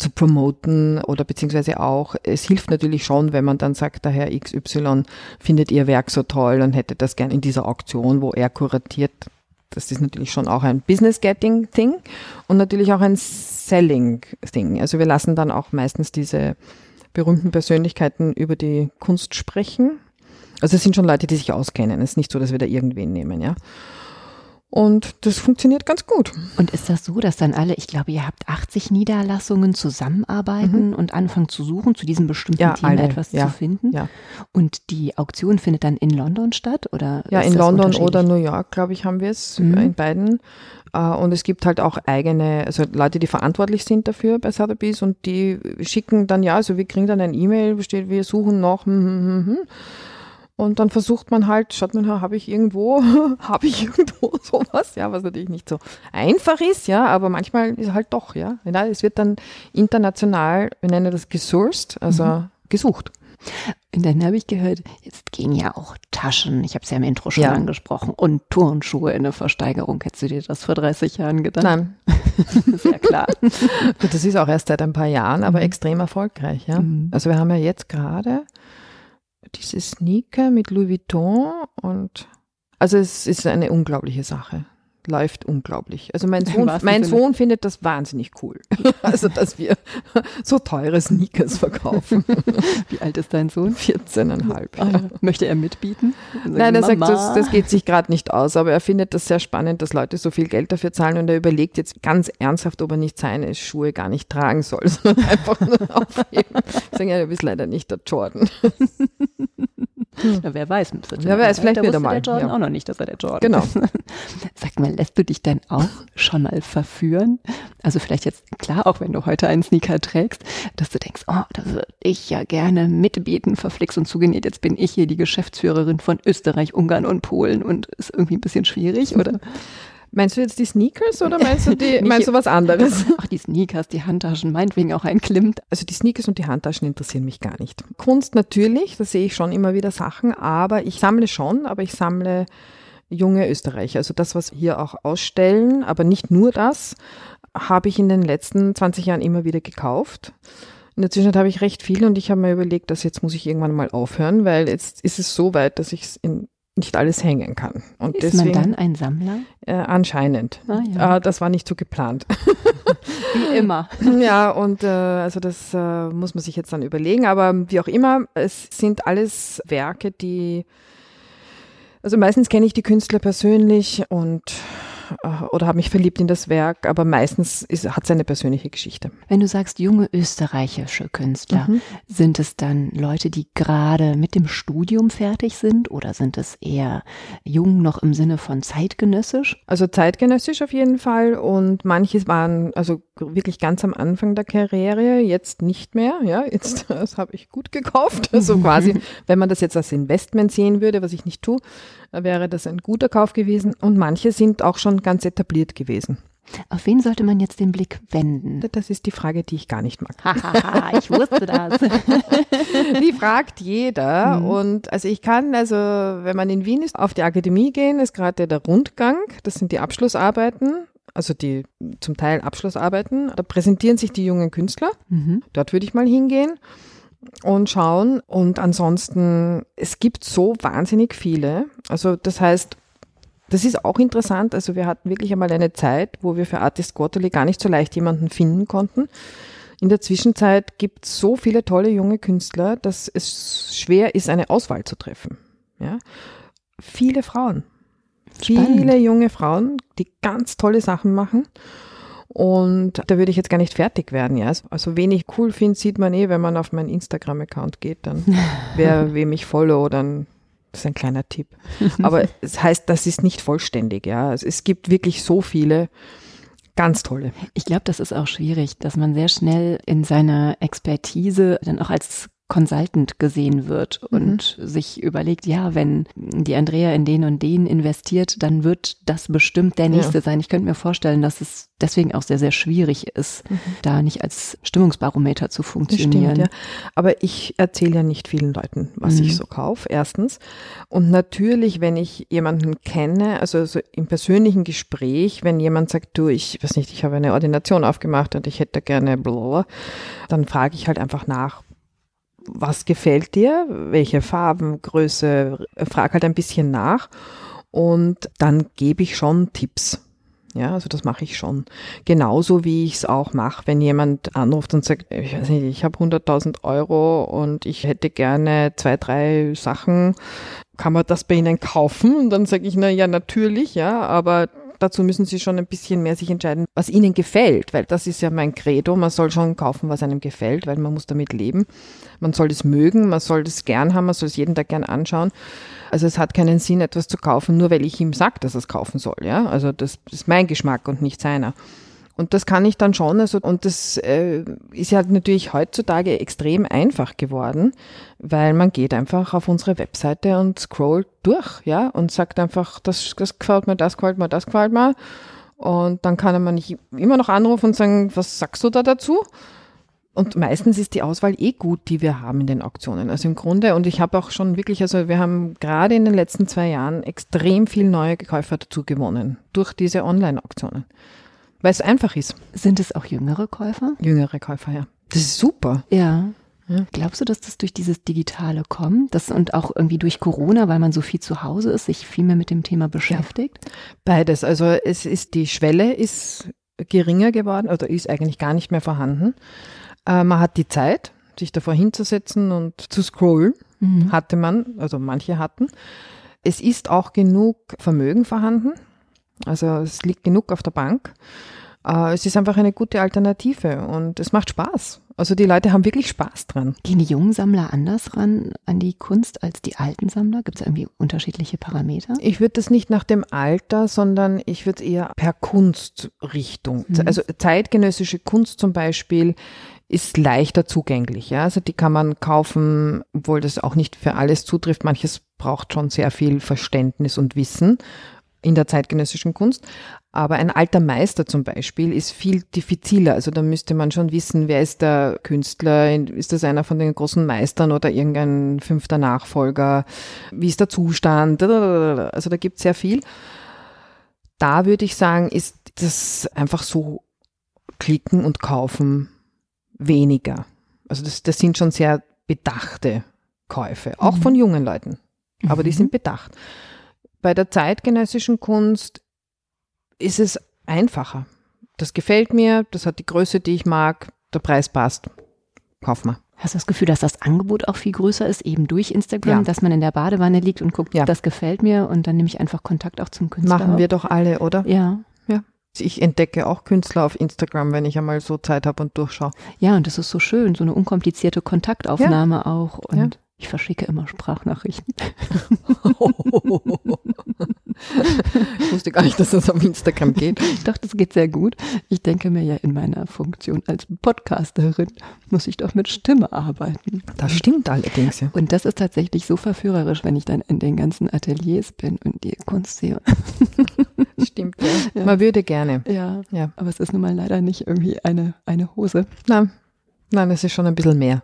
zu promoten oder beziehungsweise auch, es hilft natürlich schon, wenn man dann sagt, der Herr XY findet ihr Werk so toll und hätte das gern in dieser Auktion, wo er kuratiert. Das ist natürlich schon auch ein Business-Getting-Thing und natürlich auch ein Selling-Thing. Also wir lassen dann auch meistens diese berühmten Persönlichkeiten über die Kunst sprechen. Also es sind schon Leute, die sich auskennen. Es ist nicht so, dass wir da irgendwen nehmen, ja. Und das funktioniert ganz gut. Und ist das so, dass dann alle, ich glaube, ihr habt 80 Niederlassungen zusammenarbeiten und anfangen zu suchen, zu diesem bestimmten Mhm. Ja, Thema alle, etwas ja, zu finden? ja. Und die Auktion findet dann in London statt? Oder Ja, in London oder New York, glaube ich, haben wir es Mhm. in beiden. Äh, Und es gibt halt auch eigene, also Leute, die verantwortlich sind dafür bei Sotheby's und die schicken dann, ja, also wir kriegen dann ein E-Mail, wo steht, wir suchen noch, hm, hm, hm, hm. Und dann versucht man halt, schaut man, habe ich irgendwo, habe ich irgendwo sowas, ja, was natürlich nicht so einfach ist, ja, aber manchmal ist halt doch, ja. ja es wird dann international, wir nennen das gesourced, also Mhm. gesucht. Und dann habe ich gehört, jetzt gehen ja auch Taschen, ich habe es ja im Intro schon Ja. angesprochen, und Turnschuhe in eine Versteigerung. Hättest du dir das vor 30 Jahren gedacht? Nein, Sehr klar. Gut, das ist auch erst seit ein paar Jahren, aber Mhm. extrem erfolgreich. Ja? Mhm. Also wir haben ja jetzt gerade diese Sneaker mit Louis Vuitton und also es ist eine unglaubliche Sache. Läuft unglaublich. Also mein Sohn, mein. Sohn findet das wahnsinnig cool. also dass wir so teure Sneakers verkaufen. Wie alt ist dein Sohn? 14,5. Ah, ja. Möchte er mitbieten? Nein, er sagt, das, das geht sich gerade nicht aus, aber er findet das sehr spannend, dass Leute so viel Geld dafür zahlen und er überlegt jetzt ganz ernsthaft, ob er nicht seine Schuhe gar nicht tragen soll, sondern einfach nur aufheben. Ich sage, ja, du bist leider nicht der Jordan. Na, wer weiß. mit 14 Wer weiß, vielleicht da er wusste mal, Der Jordan ja. auch noch nicht, dass er der Jordan Genau. ist. Sag mal, lässt du dich denn auch schon mal verführen? Also vielleicht jetzt, klar, auch wenn du heute einen Sneaker trägst, dass du denkst, oh, da würde ich ja gerne mitbieten, verflixt und zugenäht. Jetzt bin ich hier die Geschäftsführerin von Österreich, Ungarn und Polen und ist irgendwie ein bisschen schwierig, oder? Meinst du jetzt die Sneakers oder meinst du, die, meinst du was anderes? Ach, die Sneakers, die Handtaschen, meinetwegen auch ein Klimt. Also die Sneakers und die Handtaschen interessieren mich gar nicht. Kunst natürlich, da sehe ich schon immer wieder Sachen, aber ich sammle schon, aber ich sammle junge Österreicher. Also das, was wir hier auch ausstellen, aber nicht nur das, habe ich in den letzten 20 Jahren immer wieder gekauft. In der Zwischenzeit habe ich recht viel und ich habe mir überlegt, dass jetzt muss ich irgendwann mal aufhören, weil jetzt ist es so weit, dass ich es in nicht alles hängen kann. Und Ist deswegen man dann ein Sammler? äh, anscheinend. Ah, ja. Äh, das war nicht so geplant. Wie immer. Ja, und äh, also das äh, muss man sich jetzt dann überlegen. Aber wie auch immer, es sind alles Werke, die, also meistens kenne ich die Künstler persönlich und oder habe mich verliebt in das Werk, aber meistens ist, hat es eine persönliche Geschichte. Wenn du sagst junge österreichische Künstler, Mhm. sind es dann Leute, die gerade mit dem Studium fertig sind oder sind es eher jung noch im Sinne von zeitgenössisch? Also zeitgenössisch auf jeden Fall und manche waren also wirklich ganz am Anfang der Karriere, jetzt nicht mehr, ja, jetzt das habe ich gut gekauft, also quasi, wenn man das jetzt als Investment sehen würde, was ich nicht tue, wäre das ein guter Kauf gewesen und manche sind auch schon ganz etabliert gewesen. Auf wen sollte man jetzt den Blick wenden? Das ist die Frage, die ich gar nicht mag. Ich wusste das. die fragt jeder. Mhm. Und also ich kann, also wenn man in Wien ist, auf die Akademie gehen, ist gerade der Rundgang. Das sind die Abschlussarbeiten also die zum Teil Abschlussarbeiten. Da präsentieren sich die jungen Künstler. Mhm. Dort würde ich mal hingehen und schauen. Und ansonsten, es gibt so wahnsinnig viele. Also das heißt, das ist auch interessant. Also wir hatten wirklich einmal eine Zeit, wo wir für Artist Quarterly gar nicht so leicht jemanden finden konnten. In der Zwischenzeit gibt es so viele tolle junge Künstler, dass es schwer ist, eine Auswahl zu treffen. Ja? Viele Frauen. Spannend. Viele junge Frauen, die ganz tolle Sachen machen. Und da würde ich jetzt gar nicht fertig werden, ja. Also wen ich cool finde, sieht man eh, wenn man auf meinen Instagram-Account geht, dann wer wem ich follow, dann das ist ein kleiner Tipp. Aber es heißt, das ist nicht vollständig, ja. Also es gibt wirklich so viele ganz tolle. Ich glaube, das ist auch schwierig, dass man sehr schnell in seiner Expertise dann auch als Consultant gesehen wird und mhm. sich überlegt, ja, wenn die Andrea in den und den investiert, dann wird das bestimmt der nächste ja. sein. Ich könnte mir vorstellen, dass es deswegen auch sehr, sehr schwierig ist, mhm. da nicht als Stimmungsbarometer zu funktionieren. Stimmt, ja. Aber ich erzähle ja nicht vielen Leuten, was mhm. ich so kaufe, erstens. Und natürlich, wenn ich jemanden kenne, also so im persönlichen Gespräch, wenn jemand sagt, du, ich weiß nicht, ich habe eine Ordination aufgemacht und ich hätte gerne blablabla, dann frage ich halt einfach nach, was gefällt dir, welche Farben, Größe, frag halt ein bisschen nach und dann gebe ich schon Tipps. Ja, also das mache ich schon. Genauso wie ich es auch mache, wenn jemand anruft und sagt, ich weiß nicht, ich habe 100.000 Euro und ich hätte gerne zwei, drei Sachen, kann man das bei Ihnen kaufen? Und dann sage ich, na ja, natürlich, ja, aber dazu müssen Sie schon ein bisschen mehr sich entscheiden, was Ihnen gefällt, weil das ist ja mein Credo. Man soll schon kaufen, was einem gefällt, weil man muss damit leben. Man soll es mögen, man soll es gern haben, man soll es jeden Tag gern anschauen. Also es hat keinen Sinn, etwas zu kaufen, nur weil ich ihm sage, dass er es kaufen soll. Ja, also das ist mein Geschmack und nicht seiner. Und das kann ich dann schon, also, und das äh, ist ja natürlich heutzutage extrem einfach geworden, weil man geht einfach auf unsere Webseite und scrollt durch, ja, und sagt einfach, das, das gefällt mir, das gefällt mir, das gefällt mir. Und dann kann man nicht immer noch anrufen und sagen, was sagst du da dazu? Und meistens ist die Auswahl eh gut, die wir haben in den Auktionen. Also im Grunde, und ich habe auch schon wirklich, also wir haben gerade in den letzten zwei Jahren extrem viel neue Käufer dazu gewonnen durch diese Online-Auktionen. Weil es einfach ist. Sind es auch jüngere Käufer? Jüngere Käufer, ja. Das ist super. Ja. ja. Glaubst du, dass das durch dieses Digitale kommt? Das und auch irgendwie durch Corona, weil man so viel zu Hause ist, sich viel mehr mit dem Thema beschäftigt? Ja. Beides. Also es ist, die Schwelle ist geringer geworden oder ist eigentlich gar nicht mehr vorhanden. Äh, man hat die Zeit, sich davor hinzusetzen und zu scrollen. Mhm. Hatte man, also manche hatten. Es ist auch genug Vermögen vorhanden. Also es liegt genug auf der Bank. Äh, es ist einfach eine gute Alternative und es macht Spaß. Also die Leute haben wirklich Spaß dran. Gehen die jungen Sammler anders ran an die Kunst als die alten Sammler? Gibt es irgendwie unterschiedliche Parameter? Ich würde das nicht nach dem Alter, sondern ich würde es eher per Kunstrichtung. Mhm. Also zeitgenössische Kunst zum Beispiel ist leichter zugänglich. Ja? Also die kann man kaufen, obwohl das auch nicht für alles zutrifft. Manches braucht schon sehr viel Verständnis und Wissen in der zeitgenössischen Kunst. Aber ein alter Meister zum Beispiel ist viel diffiziler. Also da müsste man schon wissen, wer ist der Künstler? Ist das einer von den großen Meistern oder irgendein fünfter Nachfolger? Wie ist der Zustand? Also da gibt es sehr viel. Da würde ich sagen, ist das einfach so klicken und kaufen weniger. Also das, das sind schon sehr bedachte Käufe, auch mhm. von jungen Leuten. Aber mhm. die sind bedacht. Bei der zeitgenössischen Kunst ist es einfacher. Das gefällt mir, das hat die Größe, die ich mag, der Preis passt. Kauf mal. Hast du das Gefühl, dass das Angebot auch viel größer ist, eben durch Instagram, ja. dass man in der Badewanne liegt und guckt, ja. das gefällt mir und dann nehme ich einfach Kontakt auch zum Künstler. Machen wir doch alle, oder? Ja. Ja. Ich entdecke auch Künstler auf Instagram, wenn ich einmal so Zeit habe und durchschaue. Ja, und das ist so schön, so eine unkomplizierte Kontaktaufnahme ja. auch. Und ich verschicke immer Sprachnachrichten. ich wusste gar nicht, dass das auf Instagram geht. Doch, das geht sehr gut. Ich denke mir ja, in meiner Funktion als Podcasterin muss ich doch mit Stimme arbeiten. Das stimmt allerdings, ja. Und das ist tatsächlich so verführerisch, wenn ich dann in den ganzen Ateliers bin und die Kunst sehe. Stimmt, ja. Man würde gerne. Ja, ja. Aber es ist nun mal leider nicht irgendwie eine, eine Hose. Nein, nein, es ist schon ein bisschen mehr.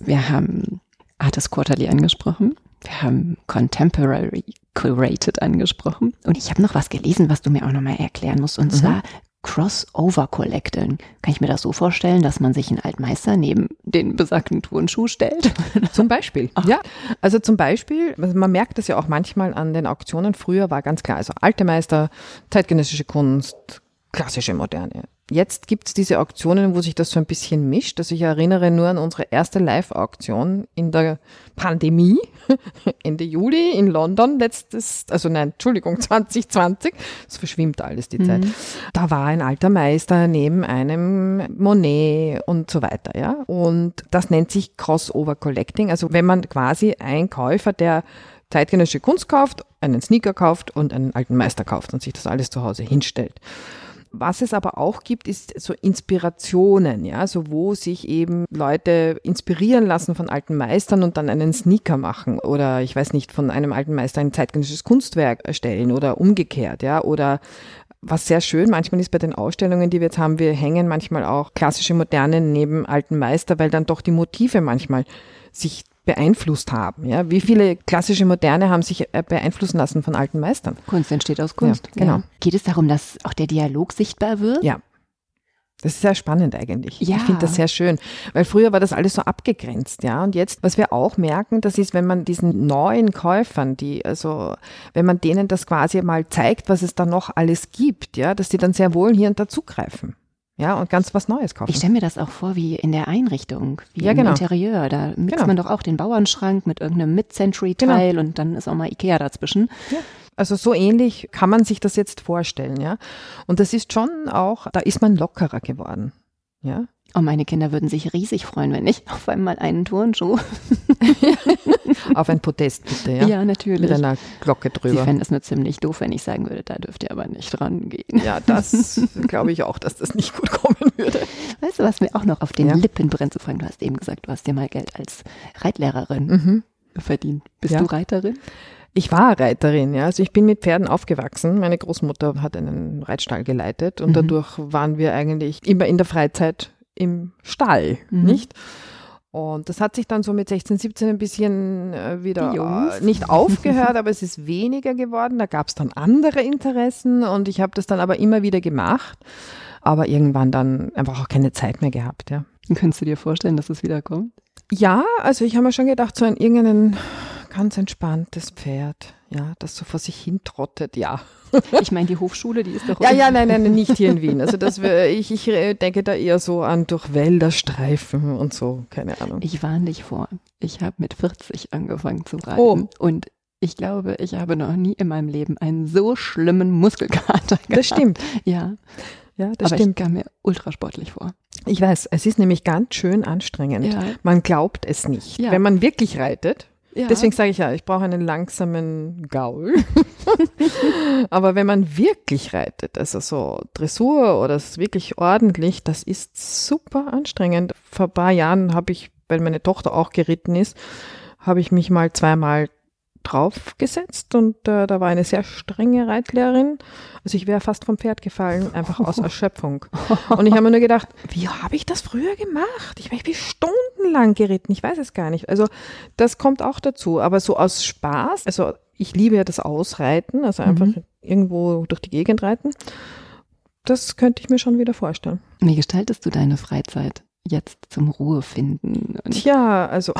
Wir haben Artist Quarterly angesprochen. Wir haben Contemporary Curated angesprochen. Und ich habe noch was gelesen, was du mir auch nochmal erklären musst. Und mhm. zwar Crossover Collecting. Kann ich mir das so vorstellen, dass man sich einen Altmeister neben den besagten Turnschuh stellt? Zum Beispiel. Ach. Ja, also zum Beispiel, also man merkt das ja auch manchmal an den Auktionen. Früher war ganz klar, also alte Meister, zeitgenössische Kunst, klassische Moderne. Jetzt gibt's diese Auktionen, wo sich das so ein bisschen mischt. Also ich erinnere nur an unsere erste Live-Auktion in der Pandemie, Ende Juli in London, letztes, also nein, Entschuldigung, 2020. Es verschwimmt alles die mhm. Zeit. Da war ein alter Meister neben einem Monet und so weiter, ja. Und das nennt sich Crossover Collecting. Also wenn man quasi ein Käufer, der zeitgenössische Kunst kauft, einen Sneaker kauft und einen alten Meister kauft und sich das alles zu Hause hinstellt. Was es aber auch gibt, ist so Inspirationen, ja, so wo sich eben Leute inspirieren lassen von alten Meistern und dann einen Sneaker machen oder ich weiß nicht, von einem alten Meister ein zeitgenössisches Kunstwerk erstellen oder umgekehrt, ja, oder was sehr schön manchmal ist bei den Ausstellungen, die wir jetzt haben, wir hängen manchmal auch klassische Moderne neben alten Meister, weil dann doch die Motive manchmal sich beeinflusst haben. Ja? Wie viele klassische Moderne haben sich äh, beeinflussen lassen von alten Meistern? Kunst entsteht aus Kunst. Ja, genau. Ja. Geht es darum, dass auch der Dialog sichtbar wird? Ja. Das ist sehr spannend eigentlich. Ja. Ich finde das sehr schön, weil früher war das alles so abgegrenzt, ja. Und jetzt, was wir auch merken, das ist, wenn man diesen neuen Käufern, die, also, wenn man denen das quasi mal zeigt, was es da noch alles gibt, ja, dass die dann sehr wohl hier und da zugreifen. Ja, und ganz was Neues kaufen. Ich stelle mir das auch vor wie in der Einrichtung, wie ja, im genau. Interieur. Da mixt genau. man doch auch den Bauernschrank mit irgendeinem Mid-Century-Teil genau. und dann ist auch mal Ikea dazwischen. Ja. Also so ähnlich kann man sich das jetzt vorstellen, ja. Und das ist schon auch, da ist man lockerer geworden, ja. Oh, meine Kinder würden sich riesig freuen, wenn ich auf einmal einen Turnschuh. auf ein Podest bitte, ja? Ja, natürlich. Mit einer Glocke drüber. Sie fänden es nur ziemlich doof, wenn ich sagen würde, da dürft ihr aber nicht rangehen. Ja, das glaube ich auch, dass das nicht gut kommen würde. Weißt du, was mir auch noch auf den ja. Lippen brennt zu fragen? Du hast eben gesagt, du hast dir mal Geld als Reitlehrerin mhm. verdient. Bist ja. du Reiterin? Ich war Reiterin, ja. Also ich bin mit Pferden aufgewachsen. Meine Großmutter hat einen Reitstall geleitet und mhm. dadurch waren wir eigentlich immer in der Freizeit im Stall, mhm. nicht? Und das hat sich dann so mit 16, 17 ein bisschen äh, wieder äh, nicht aufgehört, aber es ist weniger geworden. Da gab es dann andere Interessen und ich habe das dann aber immer wieder gemacht, aber irgendwann dann einfach auch keine Zeit mehr gehabt, ja. Könntest du dir vorstellen, dass es wieder kommt? Ja, also ich habe mir schon gedacht, so ein irgendeinen ganz entspanntes Pferd, ja, das so vor sich hin trottet, ja. Ich meine, die Hochschule, die ist doch. ja, ja, nein, nein, nicht hier in Wien. Also das, ich, ich denke da eher so an durch Wälder streifen und so, keine Ahnung. Ich warne dich vor. Ich habe mit 40 angefangen zu reiten. Oh. Und ich glaube, ich habe noch nie in meinem Leben einen so schlimmen Muskelkater gehabt. Das stimmt. Ja. Ja, das Aber stimmt. ich kam mir ultrasportlich vor. Ich weiß, es ist nämlich ganz schön anstrengend. Ja. Man glaubt es nicht. Ja. Wenn man wirklich reitet, ja. Deswegen sage ich ja, ich brauche einen langsamen Gaul. Aber wenn man wirklich reitet, also so Dressur oder wirklich ordentlich, das ist super anstrengend. Vor ein paar Jahren habe ich, weil meine Tochter auch geritten ist, habe ich mich mal zweimal draufgesetzt und äh, da war eine sehr strenge Reitlehrerin. Also ich wäre fast vom Pferd gefallen, einfach aus Erschöpfung. Und ich habe mir nur gedacht, wie habe ich das früher gemacht? Ich, ich bin stundenlang geritten, ich weiß es gar nicht. Also das kommt auch dazu, aber so aus Spaß, also ich liebe ja das Ausreiten, also einfach mhm. irgendwo durch die Gegend reiten. Das könnte ich mir schon wieder vorstellen. Wie gestaltest du deine Freizeit? Jetzt zum Ruhe finden? Tja, also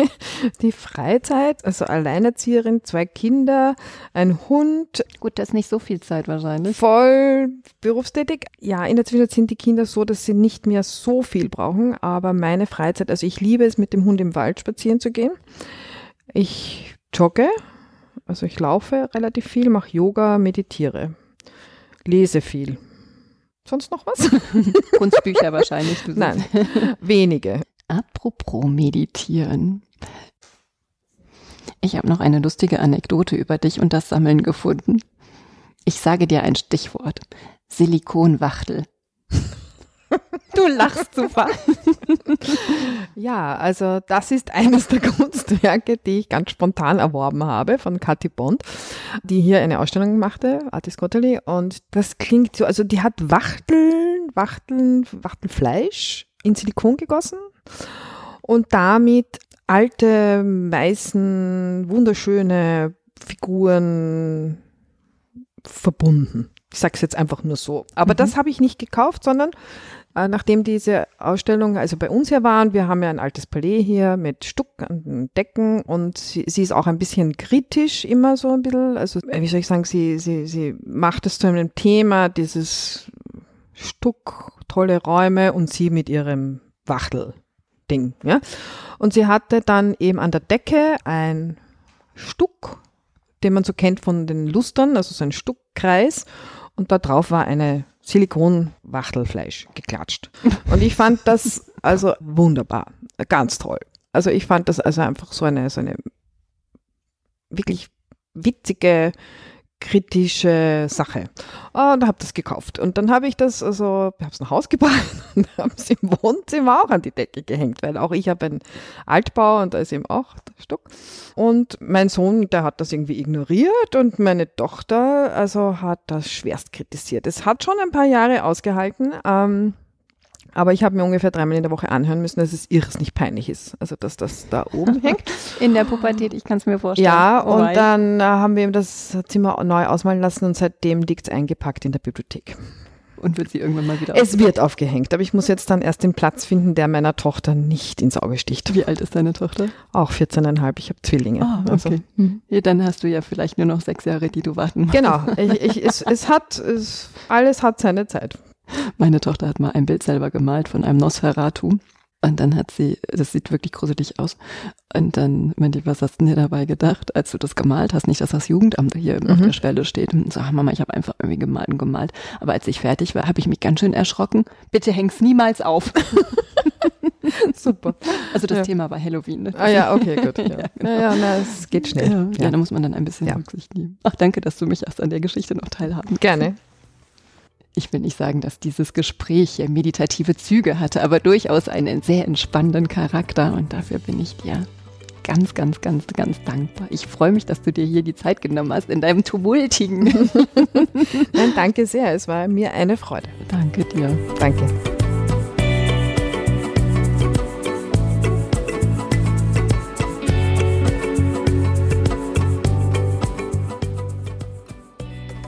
die Freizeit, also Alleinerzieherin, zwei Kinder, ein Hund. Gut, das ist nicht so viel Zeit wahrscheinlich. Voll berufstätig. Ja, in der Zwischenzeit sind die Kinder so, dass sie nicht mehr so viel brauchen, aber meine Freizeit, also ich liebe es, mit dem Hund im Wald spazieren zu gehen. Ich jogge, also ich laufe relativ viel, mache Yoga, meditiere, lese viel. Sonst noch was? Kunstbücher wahrscheinlich. Nein, wenige. Apropos Meditieren. Ich habe noch eine lustige Anekdote über dich und das Sammeln gefunden. Ich sage dir ein Stichwort. Silikonwachtel. Du lachst super. ja, also das ist eines der Kunstwerke, die ich ganz spontan erworben habe von Kathi Bond, die hier eine Ausstellung machte, Artis Gotteli. Und das klingt so, also die hat Wachteln, Wachteln, Wachtelfleisch in Silikon gegossen und damit alte, weißen, wunderschöne Figuren verbunden. Ich sage es jetzt einfach nur so. Aber mhm. das habe ich nicht gekauft, sondern äh, nachdem diese Ausstellung also bei uns hier war, und wir haben ja ein altes Palais hier mit Stuck an den Decken und sie, sie ist auch ein bisschen kritisch immer so ein bisschen, also äh, wie soll ich sagen, sie, sie, sie macht es zu einem Thema, dieses Stuck, tolle Räume und sie mit ihrem Wachtel-Ding, ja. Und sie hatte dann eben an der Decke ein Stuck, den man so kennt von den Lustern, also so ein Stuckkreis und da drauf war eine Silikonwachtelfleisch geklatscht. Und ich fand das also wunderbar, ganz toll. Also ich fand das also einfach so eine, so eine wirklich witzige, kritische Sache. Und habe das gekauft. Und dann habe ich das, also, habe es nach Hause gebracht und habe es im Wohnzimmer auch an die Decke gehängt, weil auch ich habe einen Altbau und da ist eben auch der Stock. Und mein Sohn, der hat das irgendwie ignoriert und meine Tochter, also hat das schwerst kritisiert. Es hat schon ein paar Jahre ausgehalten. Ähm, aber ich habe mir ungefähr dreimal in der Woche anhören müssen, dass es irres nicht peinlich ist. Also, dass das da oben hängt. In der Pubertät, ich kann es mir vorstellen. Ja, oh und dann äh, haben wir ihm das Zimmer neu ausmalen lassen und seitdem liegt es eingepackt in der Bibliothek. Und wird sie irgendwann mal wieder Es wird aufgehängt, aber ich muss jetzt dann erst den Platz finden, der meiner Tochter nicht ins Auge sticht. Wie alt ist deine Tochter? Auch 14,5, ich habe Zwillinge. Ah, okay. Also, hm. ja, dann hast du ja vielleicht nur noch sechs Jahre, die du warten musst. Genau, ich, ich, es, es hat, es, alles hat seine Zeit. Meine Tochter hat mal ein Bild selber gemalt von einem Nosferatu. Und dann hat sie, das sieht wirklich gruselig aus. Und dann ich, was hast du dir dabei gedacht, als du das gemalt hast? Nicht, dass das Jugendamt hier mhm. auf der Schwelle steht. Und so, ach Mama, ich habe einfach irgendwie gemalt und gemalt. Aber als ich fertig war, habe ich mich ganz schön erschrocken. Bitte häng's niemals auf. Super. Also das ja. Thema war Halloween. Ne? Ah ja, okay, gut. Ja, ja, genau. ja na, es geht schnell. Ja, da muss man dann ein bisschen Rücksicht nehmen. Ach, danke, dass du mich erst an der Geschichte noch teilhaben Gerne ich will nicht sagen, dass dieses Gespräch meditative Züge hatte, aber durchaus einen sehr entspannenden Charakter und dafür bin ich dir ganz, ganz, ganz, ganz dankbar. Ich freue mich, dass du dir hier die Zeit genommen hast in deinem tumultigen. Nein, danke sehr. Es war mir eine Freude. Danke dir. Danke.